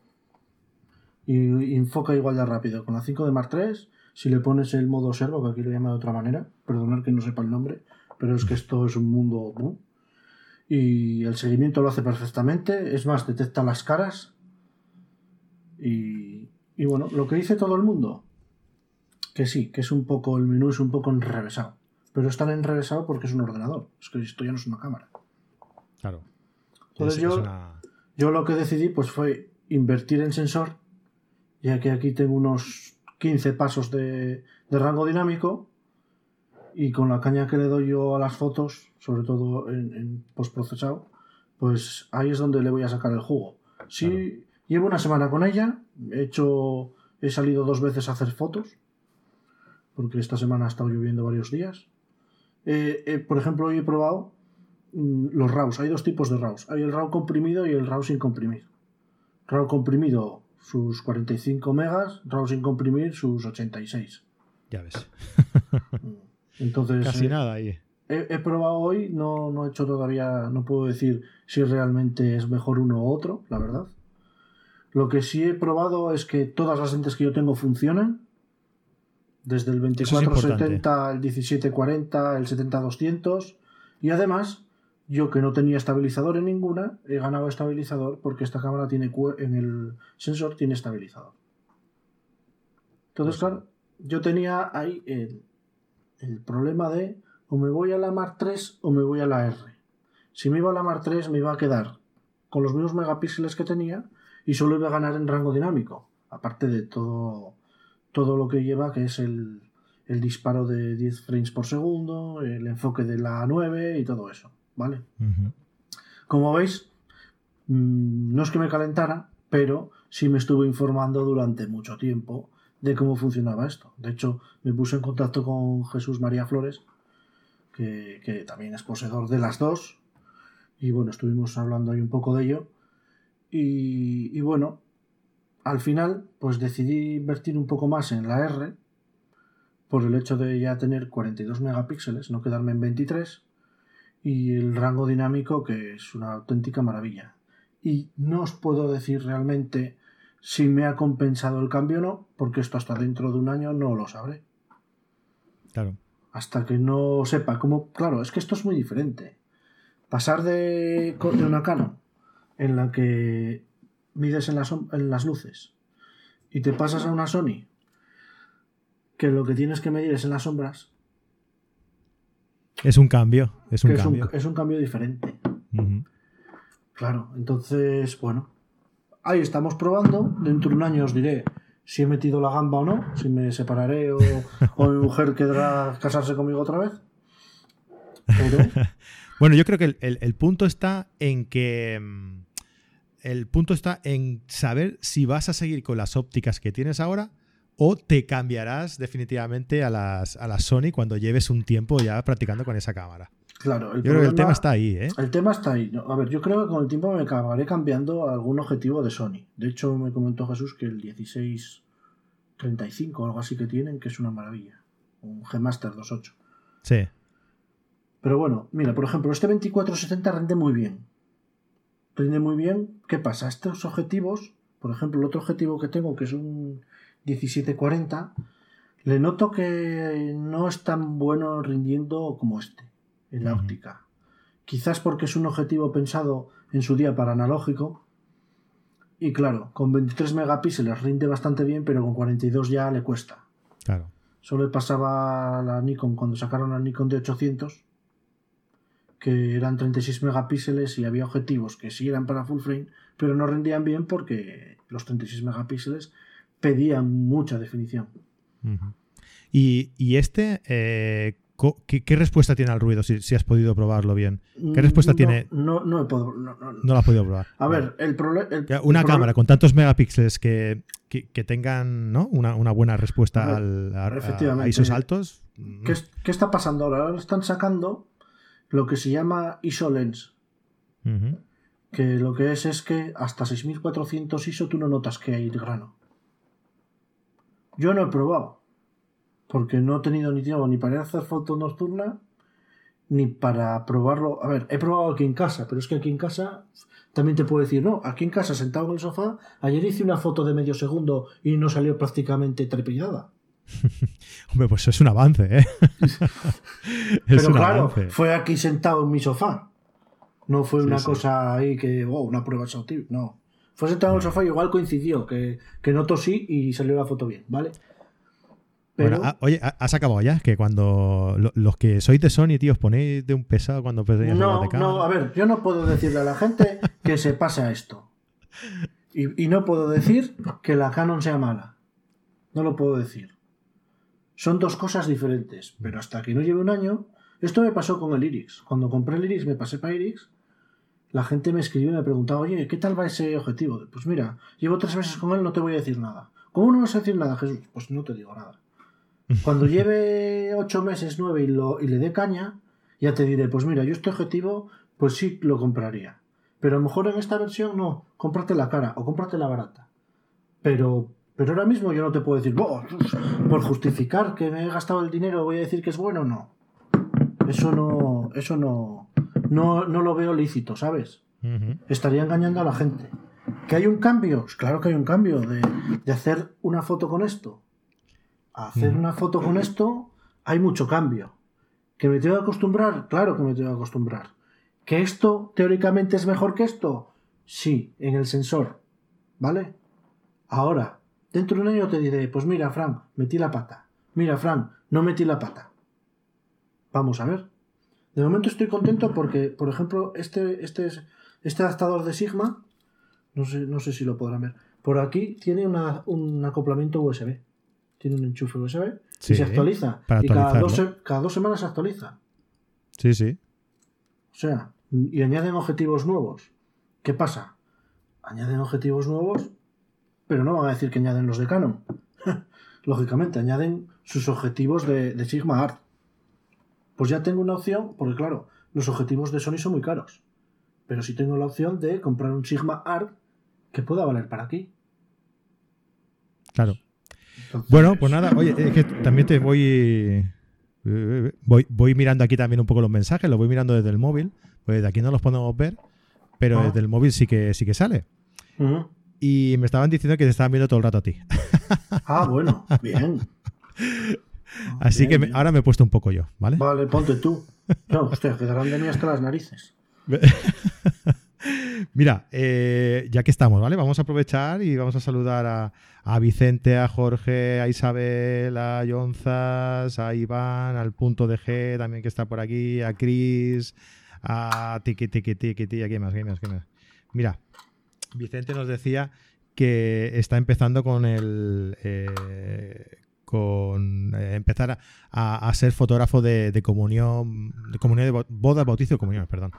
Y, y enfoca igual de rápido. Con la 5 de Mark III, si le pones el modo servo, que aquí lo llama de otra manera, perdonad que no sepa el nombre, pero es que esto es un mundo. ¿no? Y el seguimiento lo hace perfectamente. Es más, detecta las caras. Y, y bueno, lo que dice todo el mundo, que sí, que es un poco, el menú es un poco enrevesado. Pero es tan enrevesado porque es un ordenador. Es que esto ya no es una cámara. Claro. Entonces Es- yo- es una- Yo lo que decidí pues fue invertir en sensor, ya que aquí tengo unos 15 pasos de, de rango dinámico y con la caña que le doy yo a las fotos, sobre todo en, en postprocesado, pues ahí es donde le voy a sacar el jugo. Sí, Claro. llevo una semana con ella, he hecho, he salido dos veces a hacer fotos, porque esta semana ha estado lloviendo varios días. Eh, eh, por ejemplo, hoy he probado mm, los RAWs. Hay dos tipos de RAWs. Hay el RAW comprimido y el RAW sin comprimir. RAW comprimido sus 45 megas, RAW sin comprimir sus 86. Ya ves. Mm. Entonces, Casi eh, nada ahí. he, he probado hoy, no, no he hecho todavía, no puedo decir si realmente es mejor uno u otro, la verdad. Lo que sí he probado es que todas las lentes que yo tengo funcionan. Desde el es 2470, el 1740, el 70-200. Y además, yo que no tenía estabilizador en ninguna, he ganado estabilizador porque esta cámara tiene en el sensor tiene estabilizador. Entonces, Pues claro, yo tenía ahí el, el problema de o me voy a la Mark 3 o me voy a la R. Si me iba a la Mark 3 me iba a quedar con los mismos megapíxeles que tenía y solo iba a ganar en rango dinámico, aparte de todo, todo lo que lleva, que es el, el disparo de 10 frames por segundo, el enfoque de la 9 y todo eso, ¿vale? Como veis, mm, no es que me calentara, pero sí me estuve informando durante mucho tiempo de cómo funcionaba esto. De hecho, me puse en contacto con Jesús María Flores, que, que también es poseedor de las dos, y bueno, estuvimos hablando ahí un poco de ello. Y, y bueno, al final, pues decidí invertir un poco más en la R, por el hecho de ya tener 42 megapíxeles, no quedarme en 23 y el rango dinámico que es una auténtica maravilla. Y no os puedo decir realmente si me ha compensado el cambio o no, porque esto hasta dentro de un año no lo sabré. Claro. Hasta que no sepa cómo... Claro, es que esto es muy diferente. Pasar de, una Canon en la que mides en las, en las luces y te pasas a una Sony que lo que tienes que medir es en las sombras, Es un cambio. Es un que es un, cambio. es un cambio diferente. Claro, entonces, bueno, ahí estamos probando. Dentro de un año os diré si he metido la gamba o no, si me separaré o, o mi mujer querrá casarse conmigo otra vez. Pero, Bueno, yo creo que el, el- el punto está en que. El punto está en saber si vas a seguir con las ópticas que tienes ahora o te cambiarás definitivamente a las, a las Sony cuando lleves un tiempo ya practicando con esa cámara. claro, el Yo creo que el problema- tema está ahí, ¿eh? El tema está ahí. A ver, yo creo que con el tiempo me acabaré cambiando a algún objetivo de Sony. De hecho, me comentó Jesús que el 1635 o algo así que tienen, que es una maravilla. Un G-Master 2.8. Sí. Pero bueno, mira, por ejemplo, este 2470 rinde muy bien. Rinde muy bien. ¿Qué pasa? Estos objetivos, por ejemplo, el otro objetivo que tengo, que es un 1740, le noto que no es tan bueno rindiendo como este, en la Ujú. óptica. Quizás porque es un objetivo pensado en su día para analógico. Y claro, con 23 megapíxeles rinde bastante bien, pero con 42 ya le cuesta. Claro. Solo le pasaba a la Nikon cuando sacaron la Nikon de 800 que eran 36 megapíxeles y había objetivos que sí eran para full frame, pero no rendían bien porque los 36 megapíxeles pedían mucha definición. y, este, eh, ¿qué, respuesta tiene al ruido si, has podido probarlo bien? ¿Qué mm, respuesta tiene? No, no, he podido, no, lo has podido probar. A ver, el problema. Una cámara con tantos megapíxeles que, tengan ¿no? una, buena respuesta al, a, esos altos. ¿Qué, ¿Qué, está pasando ahora? Ahora están sacando lo que se llama ISO Lens. Que lo que es es que hasta 6400 ISO tú no notas que hay grano. Yo no he probado. Porque no he tenido ni tiempo ni para hacer foto nocturna ni para probarlo. A ver, he probado aquí en casa, pero es que aquí en casa también te puedo decir, no, aquí en casa sentado en el sofá, ayer hice una foto de medio segundo y no salió prácticamente trepillada. Hombre, pues es un avance, ¿eh? Pero claro, fue aquí sentado en mi sofá. No fue una cosa ahí que, oh, una prueba exhaustiva. No. Fue sentado en el sofá y igual coincidió que, que no tosí y salió la foto bien, ¿vale? Pero... Ah, oye, has acabado ya, que cuando los que sois de Sony, tío, os ponéis de un pesado cuando pedís No, no, a ver, yo no puedo decirle a la gente que se pasa esto. Y, y no puedo decir que la Canon sea mala. No lo puedo decir. Son dos cosas diferentes, pero hasta que no lleve un año, esto me pasó con el Iris. Cuando compré el Iris, me pasé para Iris, la gente me escribió y me preguntaba, oye, ¿qué tal va ese objetivo? Pues mira, llevo tres meses con él, no te voy a decir nada. ¿Cómo no vas a decir nada, Jesús? Pues no te digo nada. Cuando lleve ocho meses, nueve y, lo, y le dé caña, ya te diré, pues mira, yo este objetivo, pues sí lo compraría. Pero a lo mejor en esta versión no, cómprate la cara o cómprate la barata. Pero pero ahora mismo yo no te puedo decir, por justificar que me he gastado el dinero voy a decir que es bueno, no. Eso no, eso no, no, no lo veo lícito, ¿sabes? Estaría engañando a la gente. ¿Que hay un cambio? Pues claro que hay un cambio de, hacer una foto con esto. A hacer una foto con esto hay mucho cambio. ¿Que me tengo que acostumbrar? Claro que me tengo que acostumbrar. ¿Que esto teóricamente es mejor que esto? Sí, en el sensor. ¿Vale? Ahora, Dentro de un año te diré, pues mira, Fran, metí la pata. Mira, Fran, no metí la pata. Vamos a ver. De momento estoy contento porque, por ejemplo, este, este, este adaptador de Sigma, no sé, no sé si lo podrán ver, por aquí tiene un acoplamiento USB. Tiene un enchufe USB y se actualiza. y cada dos, cada dos semanas se actualiza. Sí, sí. O sea, y añaden objetivos nuevos. ¿Qué pasa? Añaden objetivos nuevos pero no van a decir que añaden los de Canon. Lógicamente, añaden sus objetivos de, Sigma Art. Pues ya tengo una opción, porque claro, los objetivos de Sony son muy caros. Pero sí tengo la opción de comprar un Sigma Art que pueda valer para aquí. Claro. bueno, pues nada, oye, es que también te voy, voy. Voy mirando aquí también un poco los mensajes, los voy mirando desde el móvil. Pues de aquí no los podemos ver, pero ah. desde el móvil sí que sí que sale y me estaban diciendo que te estaban viendo todo el rato a ti. Ah, bueno, bien. Así que ahora me he puesto un poco yo, ¿vale? Vale, ponte tú. No, hostia, quedarán de mí hasta las narices. Mira, eh, ya que estamos, ¿vale? Vamos a aprovechar y vamos a saludar a, Vicente, a Jorge, a Isabel, a Yonzas, a Iván, al punto de G también que está por aquí, a Cris, a Tiki Tiki Tiki Tiki, aquí más, aquí más, aquí más. Mira, Vicente nos decía que está empezando con el eh, con eh, empezar a, ser fotógrafo de, comunión de comunión de boda, bautizo y comunión, perdón.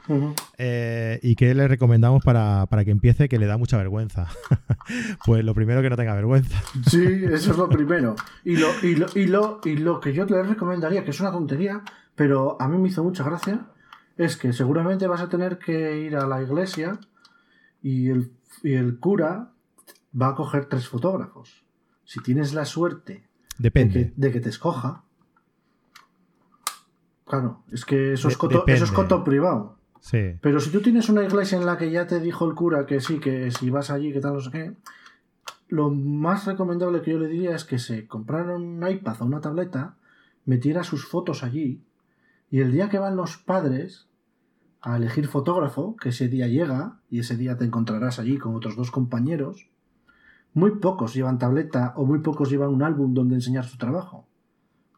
Eh, y que le recomendamos para, que empiece que le da mucha vergüenza. pues lo primero que no tenga vergüenza. sí, eso es lo primero. Y lo, y lo, y lo, y lo que yo le recomendaría, que es una tontería, pero a mí me hizo mucha gracia, es que seguramente vas a tener que ir a la iglesia y el y el cura va a coger tres fotógrafos. Si tienes la suerte De, que, te escoja. Claro, es que eso es coto, eso es coto privado. Sí. Pero si tú tienes una iglesia en la que ya te dijo el cura que sí, que si vas allí, que tal, no sé qué, lo más recomendable que yo le diría es que se comprara un iPad o una tableta, metiera sus fotos allí, y el día que van los padres, a elegir fotógrafo, que ese día llega y ese día te encontrarás allí con otros dos compañeros, muy pocos llevan tableta o muy pocos llevan un álbum donde enseñar su trabajo.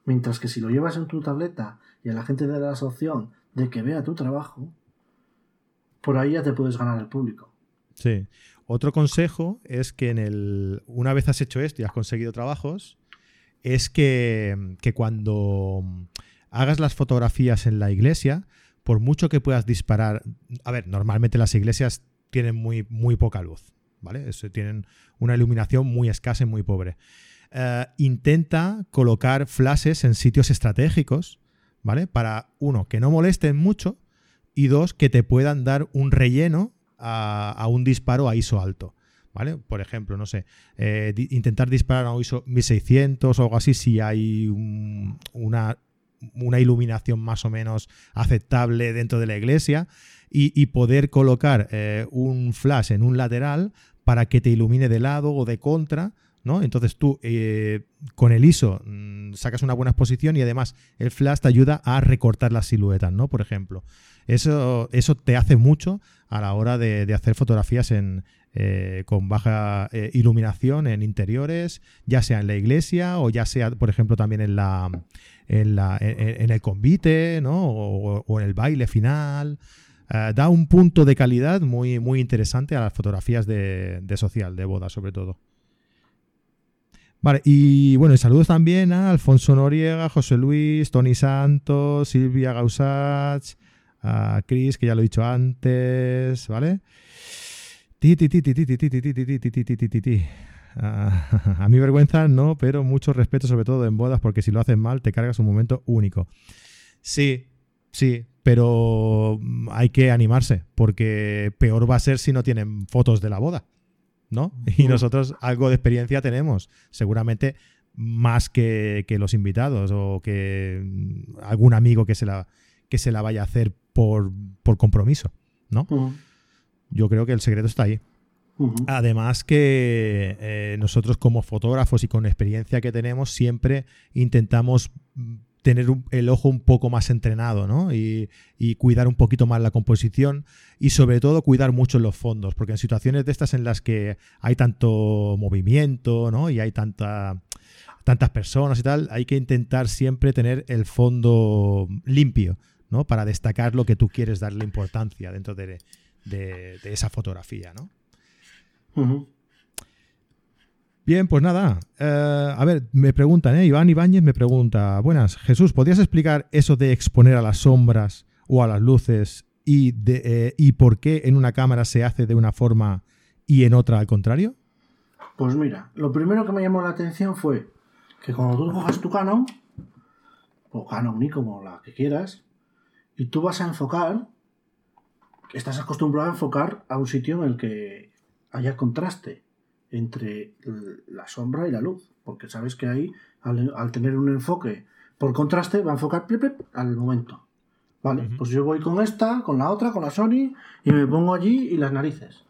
Mientras que si lo llevas en tu tableta y a la gente de la asociación de que vea tu trabajo, por ahí ya te puedes ganar el público. Sí. Otro consejo es que en el, una vez has hecho esto y has conseguido trabajos, es que, que cuando hagas las fotografías en la iglesia, por mucho que puedas disparar, a ver, normalmente las iglesias tienen muy, muy poca luz, ¿vale? tienen una iluminación muy escasa y muy pobre. Eh, intenta colocar flashes en sitios estratégicos, ¿vale? Para, uno, que no molesten mucho y dos, que te puedan dar un relleno a, un disparo a ISO alto. ¿Vale? Por ejemplo, no sé, eh, intentar disparar a un ISO 1600 o algo así si hay una, una iluminación más o menos aceptable dentro de la iglesia y, poder colocar eh, un flash en un lateral para que te ilumine de lado o de contra. ¿no? Entonces tú eh, con el ISO mm, sacas una buena exposición y además el flash te ayuda a recortar las siluetas, ¿no? Por ejemplo. Eso, eso te hace mucho a la hora de, hacer fotografías en, eh, con baja iluminación en interiores, ya sea en la iglesia o ya sea, por ejemplo, también en, el convite, ¿no? O, en el baile final. Eh, da un punto de calidad muy, muy interesante a las fotografías de, social, de boda sobre todo. Vale, y bueno, y saludos también a Alfonso Noriega, José Luis, Tony Santos, Silvia Gausach, a Chris, que ya lo he dicho antes, ¿vale? A mi vergüenza no, pero mucho respeto sobre todo en bodas porque si lo haces mal te cargas un momento único. Sí, sí, pero hay que animarse porque peor va a ser si no tienen fotos de la boda, ¿no? Y nosotros algo de experiencia tenemos, seguramente más que, los invitados o que mm, algún amigo que se la, que se la vaya a hacer por, compromiso, ¿no? Yo creo que el secreto está ahí. Además que eh, nosotros como fotógrafos y con la experiencia que tenemos siempre intentamos tener el ojo un poco más entrenado ¿no? y, cuidar un poquito más la composición y sobre todo cuidar mucho los fondos, porque en situaciones de estas en las que hay tanto movimiento ¿no? y hay tanta, tantas personas y tal, hay que intentar siempre tener el fondo limpio ¿no? para destacar lo que tú quieres darle importancia dentro de, de esa fotografía. ¿no? Bien, pues nada. Eh, a ver, me preguntan, ¿eh? Iván Ibáñez me pregunta, buenas, Jesús, ¿podrías explicar eso de exponer a las sombras o a las luces y, de, eh, y por qué en una cámara se hace de una forma y en otra al contrario? Pues mira, lo primero que me llamó la atención fue que cuando tú cojas tu Canon, o Canon ni como la que quieras, y tú vas a enfocar, estás acostumbrado a enfocar a un sitio en el que haya contraste entre la sombra y la luz, porque sabes que ahí, al, tener un enfoque por contraste, va a enfocar al momento. Vale, pues yo voy con esta, con la otra, con la Sony, y me pongo allí y las narices.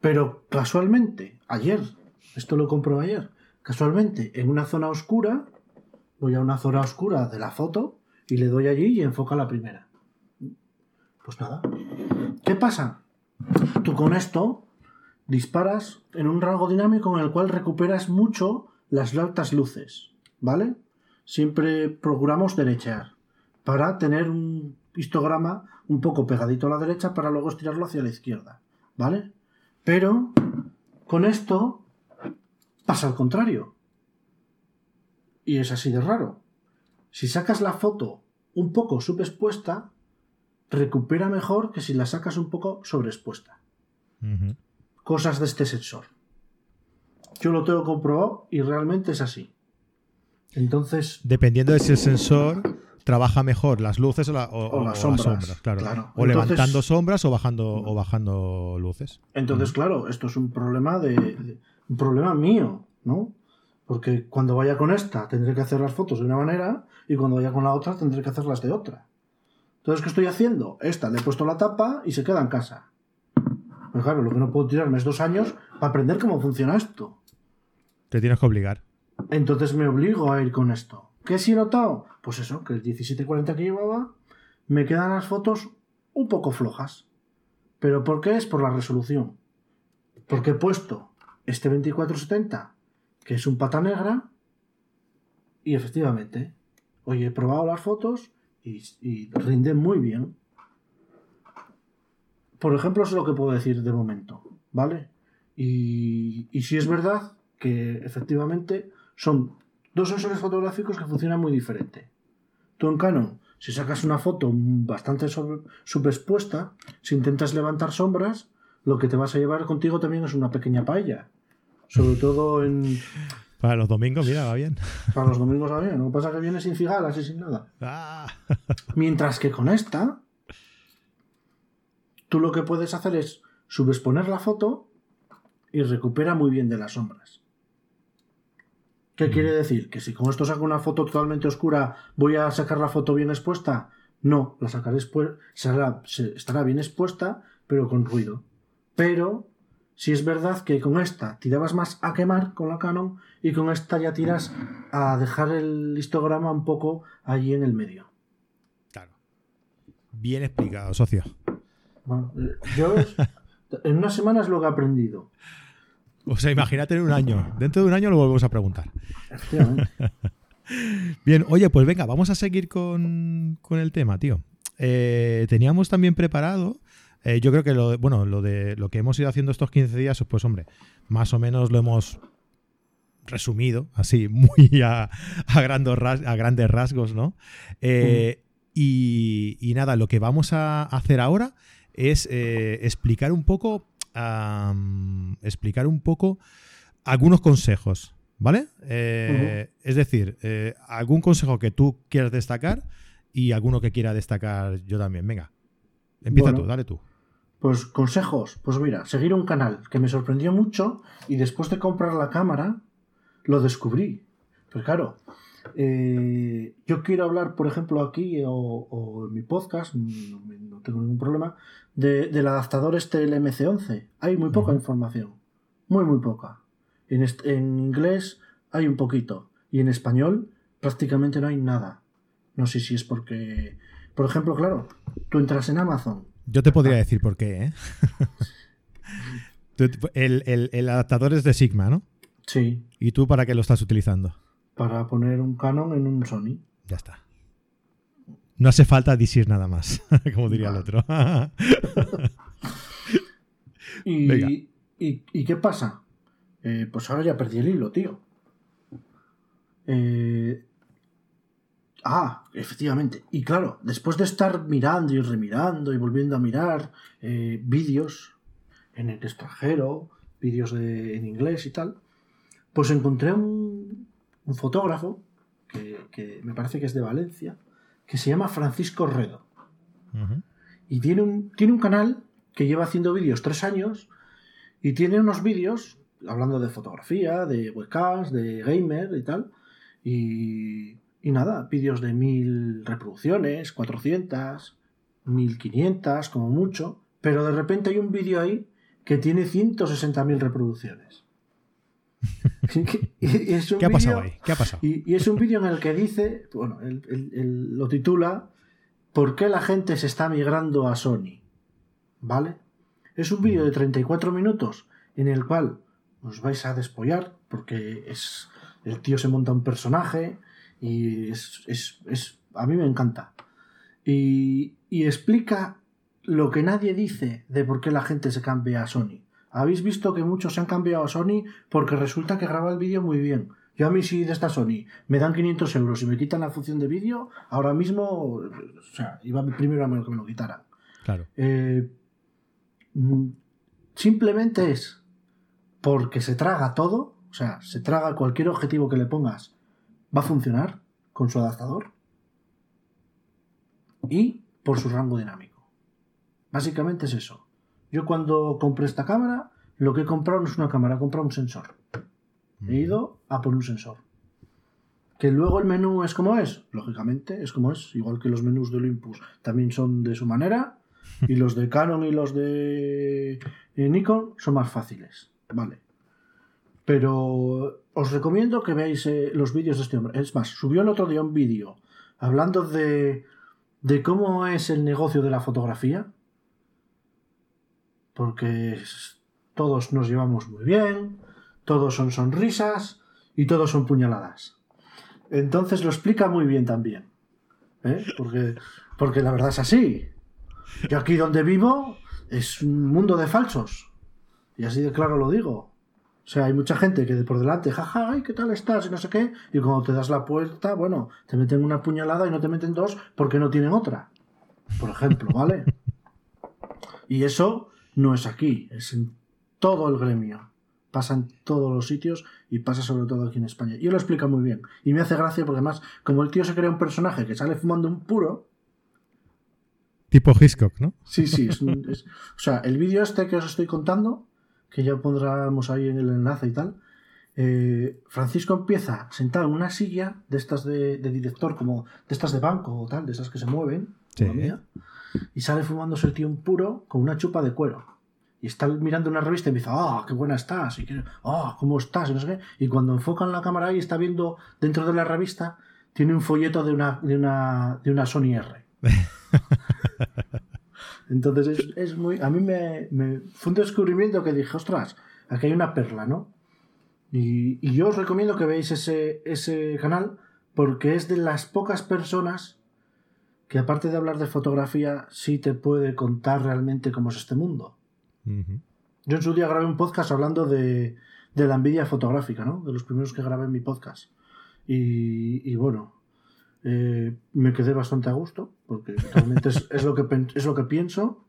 Pero casualmente, ayer, esto lo compro ayer, casualmente, en una zona oscura, voy a una zona oscura de la foto y le doy allí y enfoca la primera. Pues nada. ¿Qué pasa? Tú con esto disparas en un rango dinámico en el cual recuperas mucho las altas luces, ¿vale? Siempre procuramos derechear para tener un histograma un poco pegadito a la derecha para luego estirarlo hacia la izquierda, ¿vale? Pero con esto pasa al contrario. Y es así de raro. Si sacas la foto un poco subexpuesta, recupera mejor que si la sacas un poco sobreexpuesta. Cosas de este sensor. Yo lo tengo comprobado y realmente es así. Entonces. Dependiendo de si el sensor trabaja mejor las luces o, las, sombras, claro. O levantando sombras o bajando, o bajando luces. Entonces, claro, esto es un problema de, un problema mío, ¿no? Porque cuando vaya con esta tendré que hacer las fotos de una manera y cuando vaya con la otra tendré que hacerlas de otra. Entonces, ¿qué estoy haciendo? Esta le he puesto la tapa y se queda en casa. Pues claro, lo que no puedo tirarme es dos años para aprender cómo funciona esto. Te tienes que obligar. Entonces me obligo a ir con esto. ¿Qué sí he notado? Pues eso, que el 1740 que llevaba me quedan las fotos un poco flojas. ¿Pero por qué es? Por la resolución. Porque he puesto este 2470, que es un pata negra, y efectivamente, hoy he probado las fotos y, rinde muy bien. Por ejemplo, es lo que puedo decir de momento, ¿vale? Y, y si es verdad que efectivamente son dos sensores fotográficos que funcionan muy diferente. Tú en Canon, si sacas una foto bastante subexpuesta, si intentas levantar sombras, lo que te vas a llevar contigo también es una pequeña paella. Sobre todo en, para los domingos, mira, va bien. Para los domingos va bien. Lo que pasa es que viene sin cigalas y sin nada. Ah. Mientras que con esta, tú lo que puedes hacer es subexponer la foto y recupera muy bien de las sombras. ¿Qué quiere mm. decir? Que si con esto saco una foto totalmente oscura, voy a sacar la foto bien expuesta. No, la sacaré estará bien expuesta, pero con ruido. Pero si es verdad que con esta tirabas más a quemar con la Canon y con esta ya tiras a dejar el histograma un poco allí en el medio. Claro. Bien explicado, socio. Bueno, eh, yo en unas semanas lo que he aprendido. O sea, imagínate en un año. Dentro de un año lo volvemos a preguntar. Bien, oye, pues venga, vamos a seguir con, el tema, tío. Eh, teníamos también preparado eh, yo creo que lo, bueno, lo de lo que hemos ido haciendo estos 15 días, pues hombre, más o menos lo hemos resumido, así, muy a, a, grandes, rasgos, ¿no? Eh, y, nada, lo que vamos a hacer ahora es eh, explicar un poco. explicar un poco algunos consejos, ¿vale? Es decir, algún consejo que tú quieras destacar y alguno que quiera destacar yo también. Venga, empieza tú, dale tú. Pues consejos, pues mira, seguir un canal que me sorprendió mucho y después de comprar la cámara lo descubrí. Pues claro, eh, yo quiero hablar, por ejemplo, aquí o, en mi podcast, no, tengo ningún problema, del adaptador este MC11. Hay muy poca información, muy, muy poca. En, en inglés hay un poquito y en español prácticamente no hay nada. No sé si es porque, por ejemplo, claro, tú entras en Amazon yo te podría decir por qué, ¿eh? el, adaptador es de Sigma, ¿no? Sí. ¿Y tú para qué lo estás utilizando? Para poner un Canon en un Sony. Ya está. No hace falta decir nada más, como diría el otro. y, y, qué pasa? Eh, pues ahora ya perdí el hilo, tío. Eh, Ah, efectivamente. Y claro, después de estar mirando y remirando y volviendo a mirar eh, vídeos en el extranjero, vídeos en inglés y tal, pues encontré un, fotógrafo que, me parece que es de Valencia, que se llama Francisco Redo. Y tiene un, tiene un canal que lleva haciendo vídeos tres años y tiene unos vídeos hablando de fotografía, de webcams, de gamer y tal. Y y nada, vídeos de mil reproducciones, 400, 1500 como mucho, pero de repente hay un vídeo ahí que tiene 160.000 reproducciones. ¿Qué ha pasado ahí? ¿Qué ha pasado? Y, es un vídeo en el que dice, bueno, lo titula ¿Por qué la gente se está migrando a Sony? ¿Vale? Es un vídeo de 34 minutos en el cual os vais a despollar porque es el tío se monta un personaje, y es, a mí me encanta. Y, explica lo que nadie dice de por qué la gente se cambia a Sony. Habéis visto que muchos se han cambiado a Sony porque resulta que graba el vídeo muy bien. Yo a mí sí de esta Sony me dan 500 euros y me quitan la función de vídeo, ahora mismo, o sea, iba primero a menos que me lo quitaran. Claro. Eh, simplemente es porque se traga todo, o sea, se traga cualquier objetivo que le pongas va a funcionar con su adaptador y por su rango dinámico. Básicamente es eso. Yo cuando compré esta cámara, lo que he comprado no es una cámara, he comprado un sensor. He ido a por un sensor. Que luego el menú es como es, lógicamente, es como es, igual que los menús de Olympus también son de su manera, y los de Canon y los de Nikon son más fáciles. Vale. Pero os recomiendo que veáis eh, los vídeos de este hombre. Es más, subió el otro día un vídeo hablando de, de cómo es el negocio de la fotografía. Porque todos nos llevamos muy bien, todos son sonrisas y todos son puñaladas. Entonces lo explica muy bien también. ¿eh? Porque, porque la verdad es así. Yo aquí donde vivo es un mundo de falsos. Y así de claro lo digo. O sea, hay mucha gente que de por delante, jaja, ay, ¿qué tal estás? Y no sé qué. Y cuando te das la puerta, bueno, te meten una puñalada y no te meten dos porque no tienen otra. Por ejemplo, ¿vale? y eso no es aquí, es en todo el gremio. Pasa en todos los sitios y pasa sobre todo aquí en España. Y lo explica muy bien. Y me hace gracia porque además, como el tío se crea un personaje que sale fumando un puro. Tipo Hitchcock, ¿no? Sí, sí. o sea, el vídeo este que os estoy contando que ya pondremos ahí en el enlace y tal. Eh, Francisco empieza sentado en una silla de estas de, director, como de estas de banco o tal, de esas que se mueven, y sale fumándose el tío un puro con una chupa de cuero. Y está mirando una revista y me dice, ¡ah, qué buena estás! Y ¡ah, cómo estás! Y, no sé qué. y cuando enfocan la cámara ahí está viendo dentro de la revista, tiene un folleto de una, de una, de una Sony R. Entonces es, muy. A mí me, fue un descubrimiento que dije, ostras, aquí hay una perla, ¿no? Y, yo os recomiendo que veáis ese, ese canal porque es de las pocas personas que aparte de hablar de fotografía sí te puede contar realmente cómo es este mundo. Yo en su día grabé un podcast hablando de, de, la envidia fotográfica, ¿no? De los primeros que grabé en mi podcast. Y, y bueno, eh, me quedé bastante a gusto, porque realmente es, lo que, es lo que pienso.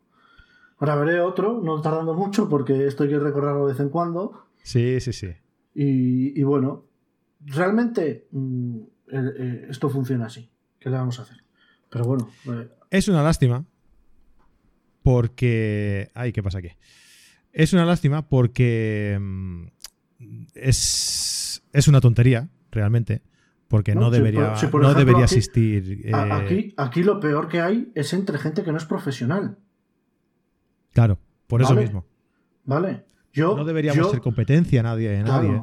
Ahora veré otro, no tardando mucho, porque esto hay que recordarlo de vez en cuando. Sí, sí, sí. Y, bueno, realmente mm, eh, esto funciona así. ¿Qué le vamos a hacer? Pero bueno. Eh, es una lástima, porque... Ay, ¿qué pasa aquí? Es una lástima porque mm, es, es una tontería, realmente porque no, debería, no debería existir. Eh, aquí, aquí lo peor que hay es entre gente que no es profesional. Claro, por eso mismo. Vale. Yo, no deberíamos ser competencia nadie. nadie.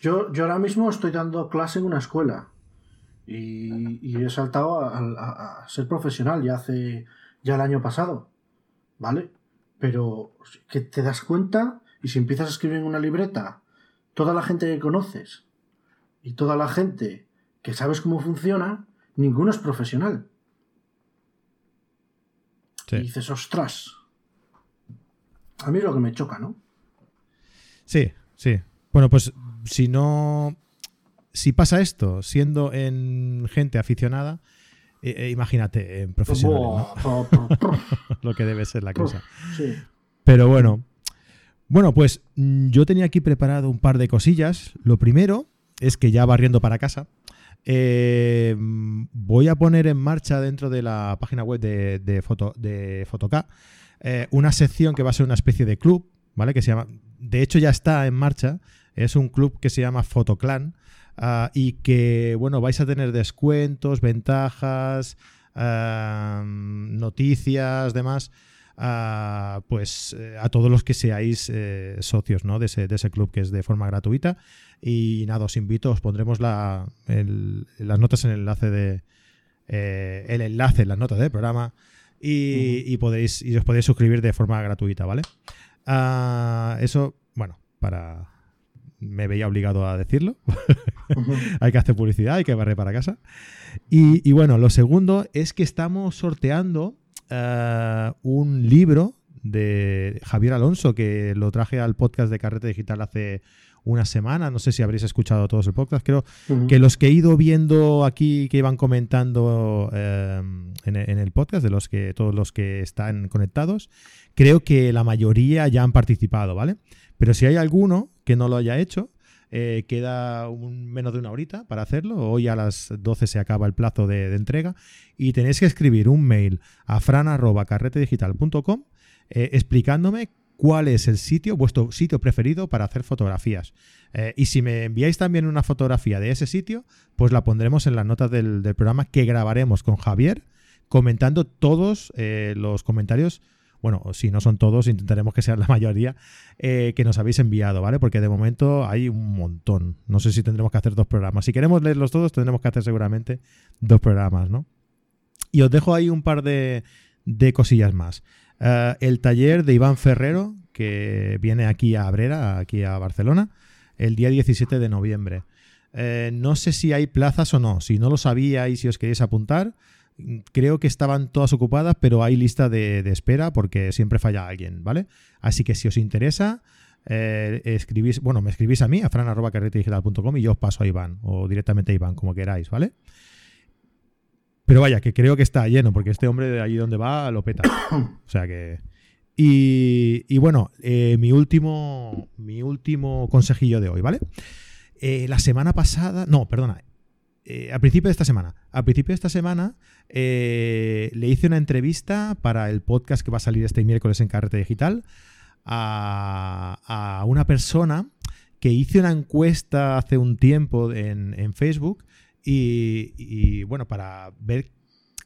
Yo, yo ahora mismo estoy dando clase en una escuela y, he saltado a, ser profesional ya hace ya el año pasado. ¿Vale? Pero que te das cuenta y si empiezas a escribir en una libreta toda la gente que conoces y toda la gente que sabes cómo funciona, ninguno es profesional. Y dices, ostras. A mí es lo que me choca, ¿no? Sí, sí. Bueno, pues si no. Si pasa esto siendo en gente aficionada, eh, eh, imagínate en profesionales. lo que debe ser la cosa. Sí. Pero bueno. Bueno, pues mm, yo tenía aquí preparado un par de cosillas. Lo primero es que ya barriendo para casa, eh, voy a poner en marcha dentro de la página web de, de, Foto, de eh, una sección que va a ser una especie de club, ¿vale? Que se llama, de hecho ya está en marcha, es un club que se llama Fotoclan ah, y que, bueno, vais a tener descuentos, ventajas, ah, noticias, demás a, pues, eh, a todos los que seáis eh, socios ¿no? de, ese, de, ese, club que es de forma gratuita. Y nada, os invito, os pondremos la, las notas en el enlace de eh, el enlace en las notas del programa y, podéis y os podéis suscribir de forma gratuita, ¿vale? Ah, eso, bueno, para me veía obligado a decirlo. hay que hacer publicidad, hay que barrer para casa. Y, y, bueno, lo segundo es que estamos sorteando un libro de Javier Alonso que lo traje al podcast de Carrete Digital hace una semana. No sé si habréis escuchado todos el podcast. Creo que los que he ido viendo aquí que iban comentando eh, en, el podcast, de los que todos los que están conectados, creo que la mayoría ya han participado, ¿vale? Pero si hay alguno que no lo haya hecho, eh, queda un, menos de una horita para hacerlo. Hoy a las 12 se acaba el plazo de, entrega. Y tenéis que escribir un mail a fran.carretedigital.com eh, explicándome cuál es el sitio, vuestro sitio preferido para hacer fotografías. Eh, y si me enviáis también una fotografía de ese sitio, pues la pondremos en las notas del, programa que grabaremos con Javier, comentando todos los comentarios bueno, si no son todos, intentaremos que sean la mayoría eh, que nos habéis enviado, ¿vale? Porque de momento hay un montón. No sé si tendremos que hacer dos programas. Si queremos leerlos todos, tendremos que hacer seguramente dos programas, ¿no? Y os dejo ahí un par de, cosillas más. Eh, el taller de Iván Ferrero, que viene aquí a Abrera, aquí a Barcelona, el día 17 de noviembre. Eh, no sé si hay plazas o no. Si no lo sabíais y os queréis apuntar, creo que estaban todas ocupadas, pero hay lista de, espera porque siempre falla alguien, ¿vale? Así que si os interesa, eh, escribís, bueno, me escribís a mí, a fran.carretedigital.com y yo os paso a Iván, o directamente a Iván, como queráis, ¿vale? Pero vaya, que creo que está lleno, porque este hombre de allí donde va lo peta. O sea que. Y, bueno, eh, mi, último, mi último consejillo de hoy, ¿vale? Eh, la semana pasada, no, perdona, eh, a principio de esta semana, a principio de esta semana le hice una entrevista para el podcast que va a salir este miércoles en Carrete Digital a, una persona que hice una encuesta hace un tiempo en, Facebook y, bueno, para ver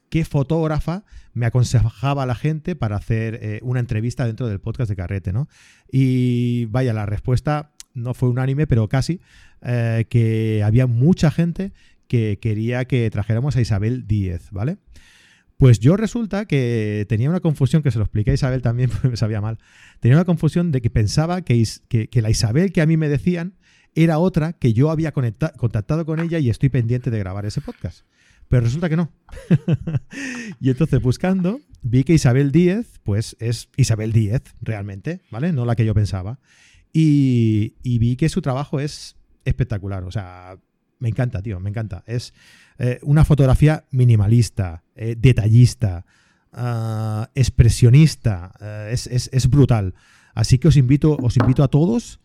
qué fotógrafa me aconsejaba la gente para hacer eh, una entrevista dentro del podcast de Carrete, ¿no? Y vaya, la respuesta no fue unánime, pero casi, eh, que había mucha gente que quería que trajéramos a Isabel Díez, ¿vale? Pues yo resulta que tenía una confusión, que se lo expliqué a Isabel también, porque me sabía mal. Tenía una confusión de que pensaba que, que, la Isabel que a mí me decían era otra que yo había contactado con ella y estoy pendiente de grabar ese podcast. Pero resulta que no. y entonces buscando, vi que Isabel Díez, pues es Isabel Díez, realmente, ¿vale? No la que yo pensaba. Y, y vi que su trabajo es espectacular. O sea, me encanta, tío, me encanta. Es eh, una fotografía minimalista, eh, detallista, ah, expresionista. Eh, es, brutal. Así que os invito, os invito a todos,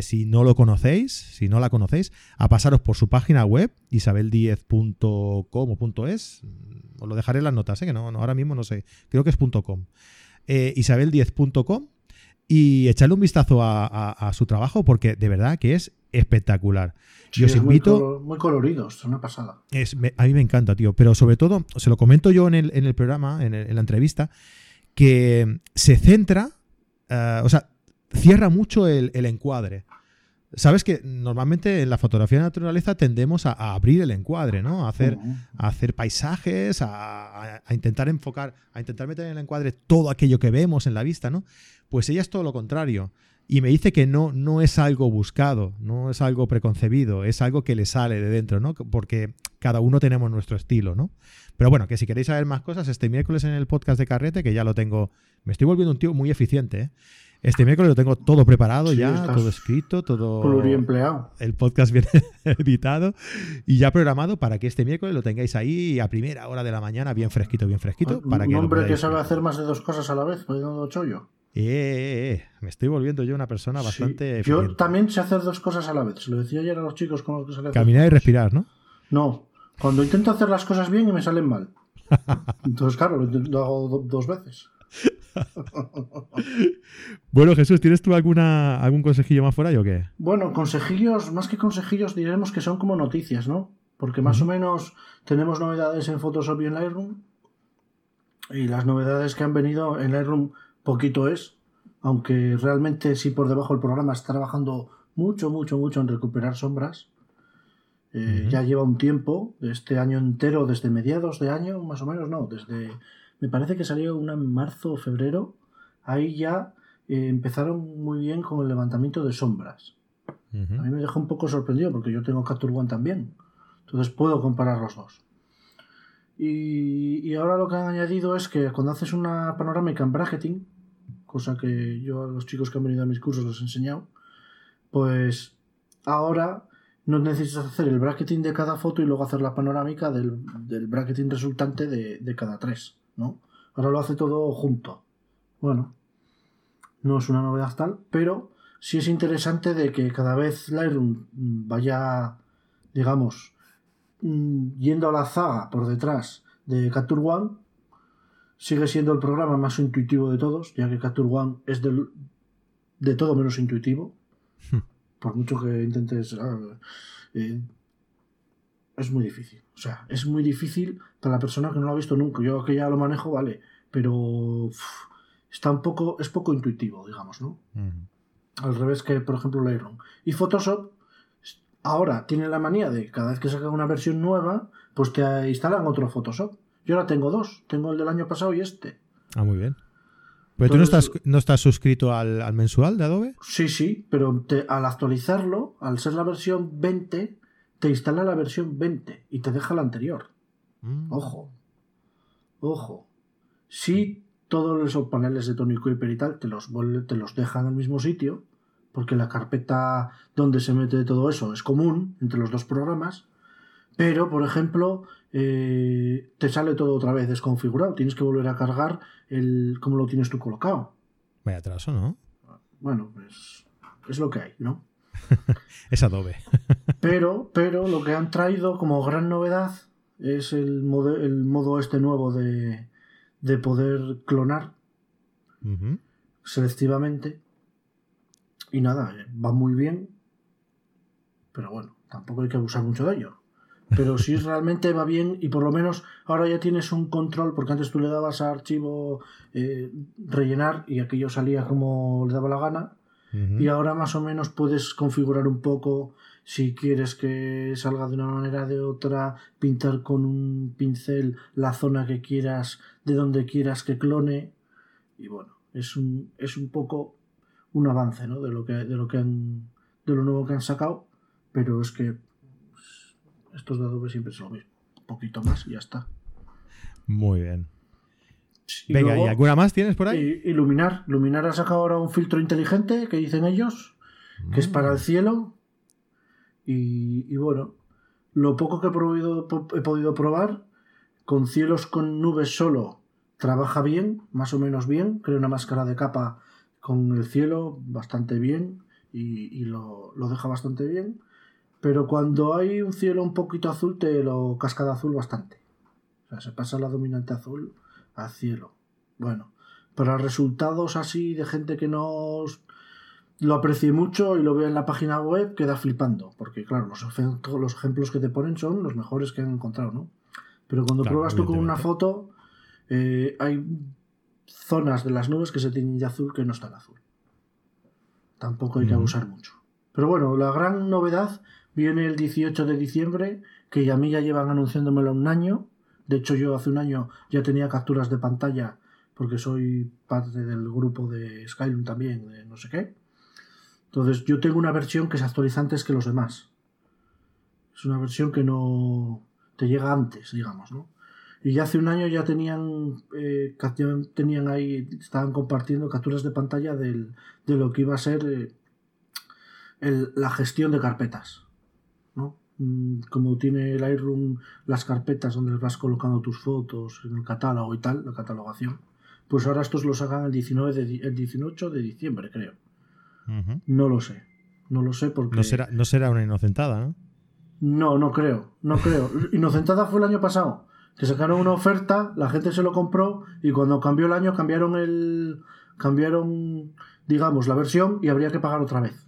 si no lo conocéis, si no la conocéis, a pasaros por su página web, isabel10.com o .es. Os lo dejaré en las notas, que no, ahora mismo no sé. Creo que es .com. isabel10.com y echarle un vistazo a, su trabajo porque de verdad que es espectacular. Yo os invito. Muy, coloridos, es una pasada. Es, a mí me encanta, tío. Pero sobre todo, se lo comento yo en el, en el programa, en, la entrevista, que se centra, eh, o sea, cierra mucho el, encuadre. Sabes que normalmente en la fotografía de naturaleza tendemos a, abrir el encuadre, ¿no? A hacer, a hacer paisajes, a, a, intentar enfocar, a intentar meter en el encuadre todo aquello que vemos en la vista, ¿no? Pues ella es todo lo contrario y me dice que no, no es algo buscado, no es algo preconcebido, es algo que le sale de dentro, ¿no? Porque cada uno tenemos nuestro estilo, ¿no? Pero bueno, que si queréis saber más cosas, este miércoles en el podcast de Carrete, que ya lo tengo, me estoy volviendo un tío muy eficiente, ¿eh? Este miércoles lo tengo todo preparado ya, todo escrito, todo. Pluriempleado. El podcast viene editado y ya programado para que este miércoles lo tengáis ahí a primera hora de la mañana, bien fresquito, bien fresquito. Para un hombre que sabe hacer más de dos cosas a la vez, poniendo chollo. Eh, eh, eh, me estoy volviendo yo una persona bastante. Yo también sé hacer dos cosas a la vez. Se lo decía ayer a los chicos con los que Caminar y respirar, ¿no? No. Cuando intento hacer las cosas bien y me salen mal. Entonces, claro, lo, hago dos veces. bueno, Jesús, ¿tienes tú alguna, algún consejillo más fuera o qué? Bueno, consejillos, más que consejillos, diremos que son como noticias, ¿no? Porque más o menos tenemos novedades en Photoshop y en Lightroom. Y las novedades que han venido en Lightroom poquito es, aunque realmente sí por debajo del programa está trabajando mucho, mucho, mucho en recuperar sombras. Eh, ya lleva un tiempo, este año entero, desde mediados de año, más o menos, no, desde, me parece que salió una en marzo o febrero, ahí ya eh, empezaron muy bien con el levantamiento de sombras. A mí me dejó un poco sorprendido porque yo tengo Capture One también, entonces puedo comparar los dos. Y, y, ahora lo que han añadido es que cuando haces una panorámica en bracketing, cosa que yo a los chicos que han venido a mis cursos les he enseñado, pues ahora no necesitas hacer el bracketing de cada foto y luego hacer la panorámica del, bracketing resultante de, de, cada tres, ¿no? Ahora lo hace todo junto. Bueno, no es una novedad tal, pero sí es interesante de que cada vez Lightroom vaya, digamos, mm, yendo a la zaga por detrás de Capture One Sigue siendo el programa más intuitivo de todos, ya que Capture One es de todo menos intuitivo. Hmm. Por mucho que intentes. Ah, eh, es muy difícil. O sea, es muy difícil para la persona que no lo ha visto nunca. Yo que ya lo manejo, vale. Pero está un poco. es poco intuitivo, digamos, ¿no? Hmm. Al revés que, por ejemplo, Lightroom. Y Photoshop ahora tiene la manía de cada vez que sacan una versión nueva, pues te instalan otro Photoshop. Yo ahora tengo dos. Tengo el del año pasado y este. Ah, muy bien. ¿Pero tú no estás, no estás suscrito al, mensual de Adobe? Sí, sí, pero al actualizarlo, al ser la versión 20, te instala la versión 20 y te deja la anterior. Mm. Ojo. ojo, si todos esos paneles de Tony Kuiper y tal te los, te los dejan en el mismo sitio, porque la carpeta donde se mete todo eso es común entre los dos programas, pero, por ejemplo, eh, te sale todo otra vez desconfigurado. Tienes que volver a cargar el cómo lo tienes tú colocado. Vaya atraso, ¿no? Bueno, pues es lo que hay, ¿no? es Adobe. pero, pero lo que han traído como gran novedad es el modo, el modo este nuevo de, de poder clonar selectivamente. Y nada, va muy bien. Pero bueno, tampoco hay que abusar mucho de ello. Pero si realmente va bien y por lo menos ahora ya tienes un control, porque antes tú le dabas a archivo eh, rellenar y aquello salía como le daba la gana. Y ahora más o menos puedes configurar un poco si quieres que salga de una manera de otra, pintar con un pincel la zona que quieras, de donde quieras que clone. Y bueno, es un, es un poco un avance ¿no? de lo que de lo que han, de lo nuevo que han sacado. Pero es que estos de Adobe siempre son lo mismo. Un poquito más y ya está. Muy bien. Venga, ¿y alguna más tienes por ahí? Iluminar. Iluminar ha sacado ahora un filtro inteligente que dicen ellos, que es para el mm. cielo. Y, bueno, lo poco que he, he podido probar, con cielos con nubes solo, trabaja bien, más o menos bien. Crea una máscara de capa con el cielo bastante bien y, lo, lo, deja bastante bien. Pero cuando hay un cielo un poquito azul, te lo casca de azul bastante. O sea, se pasa la dominante azul al cielo. Bueno, para resultados así de gente que no lo aprecie mucho y lo vea en la página web, queda flipando. Porque, claro, los, los ejemplos que te ponen son los mejores que han encontrado, ¿no? Pero cuando pruebas tú con una foto, eh, hay zonas de las nubes que se tienen de azul que no están azul. Tampoco hay que abusar mucho. Pero bueno, la gran novedad Viene el 18 de diciembre, que a mí ya llevan anunciándomelo un año. De hecho, yo hace un año ya tenía capturas de pantalla porque soy parte del grupo de Skyrim también, de no sé qué. Entonces, yo tengo una versión que se actualiza antes que los demás. Es una versión que no te llega antes, digamos, ¿no? Y ya hace un año ya tenían, eh, tenían ahí, estaban compartiendo capturas de pantalla de lo que iba a ser eh, la gestión de carpetas. Mm, como tiene el Lightroom las carpetas donde vas colocando tus fotos en el catálogo y tal, la catalogación, pues ahora estos los hagan el, 19 de, el 18 de diciembre, creo. No lo sé. No lo sé porque. No será, no será una inocentada, ¿no? No, no creo. No creo. Inocentada fue el año pasado. Que sacaron una oferta, la gente se lo compró y cuando cambió el año cambiaron el. cambiaron, digamos, la versión y habría que pagar otra vez.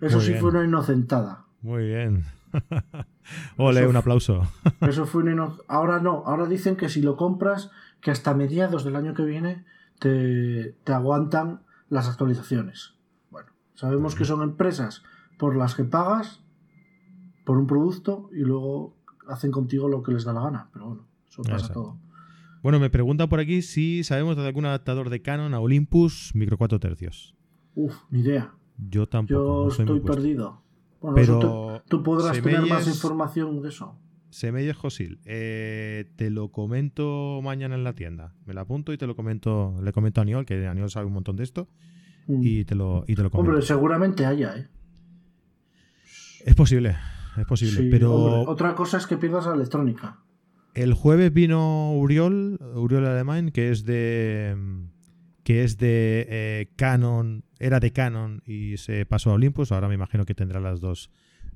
Eso sí fue una inocentada. Muy bien. Ole, un aplauso. Eso fue Ahora no, ahora dicen que si lo compras, que hasta mediados del año que viene te, aguantan las actualizaciones. Bueno, sabemos que son empresas por las que pagas por un producto y luego hacen contigo lo que les da la gana. Pero bueno, eso pasa todo. Bueno, me preguntan por aquí si sabemos de algún adaptador de Canon a Olympus micro 4 tercios. Uf, ni idea. Yo tampoco. Yo estoy perdido. Bueno, pero tú, podrás tener más información de eso. Semelles Josil, eh, te lo comento mañana en la tienda. Me la apunto y te lo comento, le comento a Aniol, que Aniol sabe un montón de esto, mm. y, te lo, y te lo comento. Hombre, seguramente haya, ¿eh? Es posible, es posible, pero... otra cosa es que pierdas la electrónica. El jueves vino Uriol, Uriol Alemán, que es de que es de eh, Canon, era de Canon y se pasó a Olympus, ahora me imagino que tendrá las dos,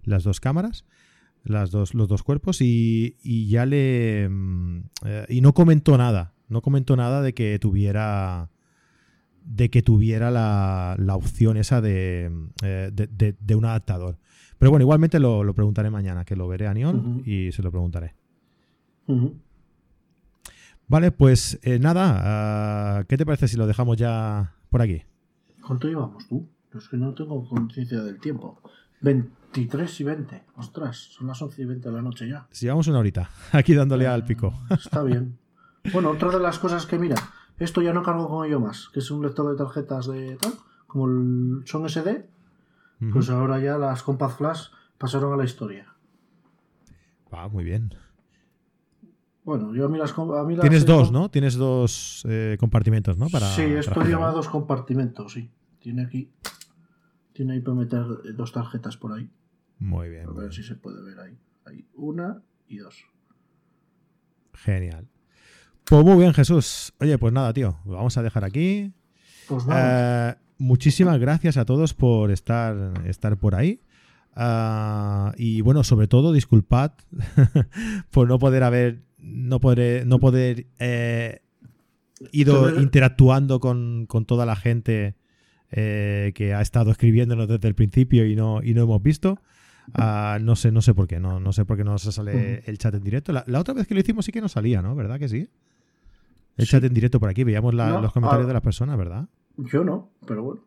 las dos cámaras, las dos, los dos cuerpos, y, ya le... Mm, eh, y no comentó nada, no comentó nada de que tuviera de que tuviera la, la opción esa de, eh, de, un adaptador. Pero bueno, igualmente lo, preguntaré mañana, que lo veré a Neon y se lo preguntaré. Vale, pues eh, nada, ah, ¿qué te parece si lo dejamos ya por aquí? ¿Cuánto llevamos tú? Es que no tengo conciencia del tiempo. 23 y 20. Ostras, son las 11 y 20 de la noche ya. Si llevamos una horita, aquí dándole al pico. Está bien. Bueno, otra de las cosas que mira, esto ya no cargo con ello más, que es un lector de tarjetas de tal, como son SD, pues ahora ya las Compact Flash pasaron a la historia. Ah, muy bien. Bueno, yo a mí las. A mí las Tienes tengo- dos, ¿no? Tienes dos eh, compartimentos, ¿no? Para, sí, esto para lleva dos compartimentos, sí. Tiene aquí. Tiene ahí para meter eh, dos tarjetas por ahí. Muy bien. A ver bien. si se puede ver ahí. Ahí, una y dos. Genial. Pues muy bien, Jesús. Oye, pues nada, tío. Lo vamos a dejar aquí. Pues nada. Eh, muchísimas gracias a todos por estar, estar por ahí. Ah, y bueno, sobre todo, disculpad por no poder haber, no poder, no poder eh, ido interactuando con, con toda la gente eh, que ha estado escribiéndonos desde el principio y no, y no hemos visto. Ah, no sé, no sé por qué, no, no sé por qué no se sale el chat en directo. La, la otra vez que lo hicimos sí que no salía, ¿no? ¿Verdad que sí? El Sí. chat en directo por aquí, veíamos la- No, los comentarios ah. de las personas, ¿verdad? Yo no, pero bueno.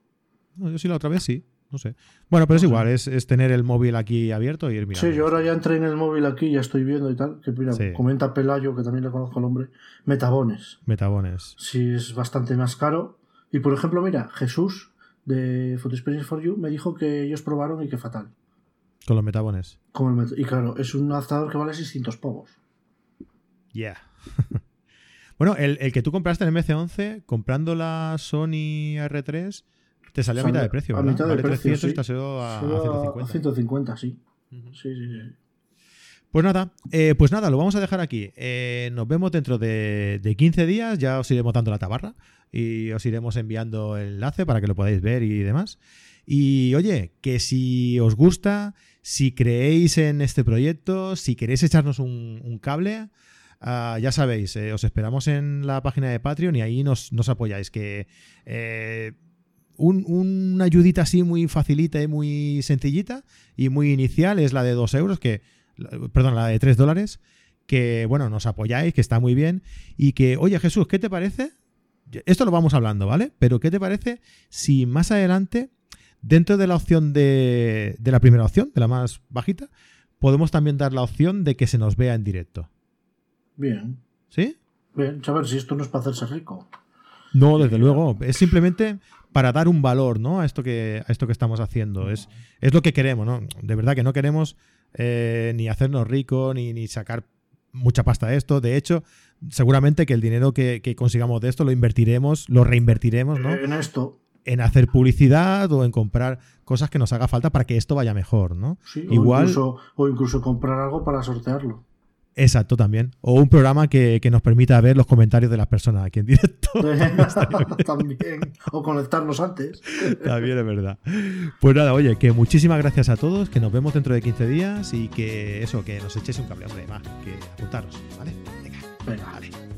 No, yo sí la otra vez sí, no sé. Bueno, pero es sé. igual, es, es tener el móvil aquí abierto y ir mirando. Sí, yo ahora ya entré en el móvil aquí, ya estoy viendo y tal. Que mira, Sí. comenta Pelayo, que también le conozco al hombre. Metabones. Metabones. Sí, es bastante más caro. Y por ejemplo, mira, Jesús de Photo Experience for You me dijo que ellos probaron y que fatal. Con los metabones. Con el met- y claro, es un adaptador que vale 600 pavos. Yeah. bueno, el, el que tú compraste en el MC11, comprando la Sony R3, te salió a mitad de precio, a ¿verdad? mitad de vale precio, 300 y te ha salido a, a Solo 150. a 150, sí. Sí, sí, sí. Pues nada, eh, pues nada, lo vamos a dejar aquí. Eh, nos vemos dentro de, de 15 días, ya os iremos dando la tabarra y os iremos enviando el enlace para que lo podáis ver y demás. Y oye, que si os gusta, si creéis en este proyecto, si queréis echarnos un, un cable, ah, ya sabéis, eh, os esperamos en la página de Patreon y ahí nos, nos apoyáis. Que eh, un- una ayudita así muy facilita y muy sencillita y muy inicial es la de 2 euros, que, perdón, la de 3 dólares, que bueno, nos apoyáis, que está muy bien. Y que, oye Jesús, ¿qué te parece? Esto lo vamos hablando, ¿vale? Pero ¿qué te parece si más adelante, dentro de la opción de, de la primera opción, de la más bajita, podemos también dar la opción de que se nos vea en directo? Bien. ¿Sí? Bien, a ver si esto no es para hacerse rico. No, desde luego. Es simplemente para dar un valor, ¿no? A esto que, a esto que estamos haciendo. Es, es lo que queremos, ¿no? De verdad que no queremos eh, ni hacernos ricos, ni, ni sacar mucha pasta de esto. De hecho, seguramente que el dinero que, que consigamos de esto lo invertiremos, lo reinvertiremos, ¿no? En esto, En hacer publicidad o en comprar cosas que nos haga falta para que esto vaya mejor, ¿no? sí. O incluso, o incluso comprar algo para sortearlo. Exacto, también. O un programa que, que nos permita ver los comentarios de las personas aquí en directo. También. O conectarnos antes. También es verdad. Pues nada, oye, que muchísimas gracias a todos, que nos vemos dentro de 15 días y que eso, que nos echéis un cable, hombre, más, que apuntaros, ¿vale? Venga, Venga. vale.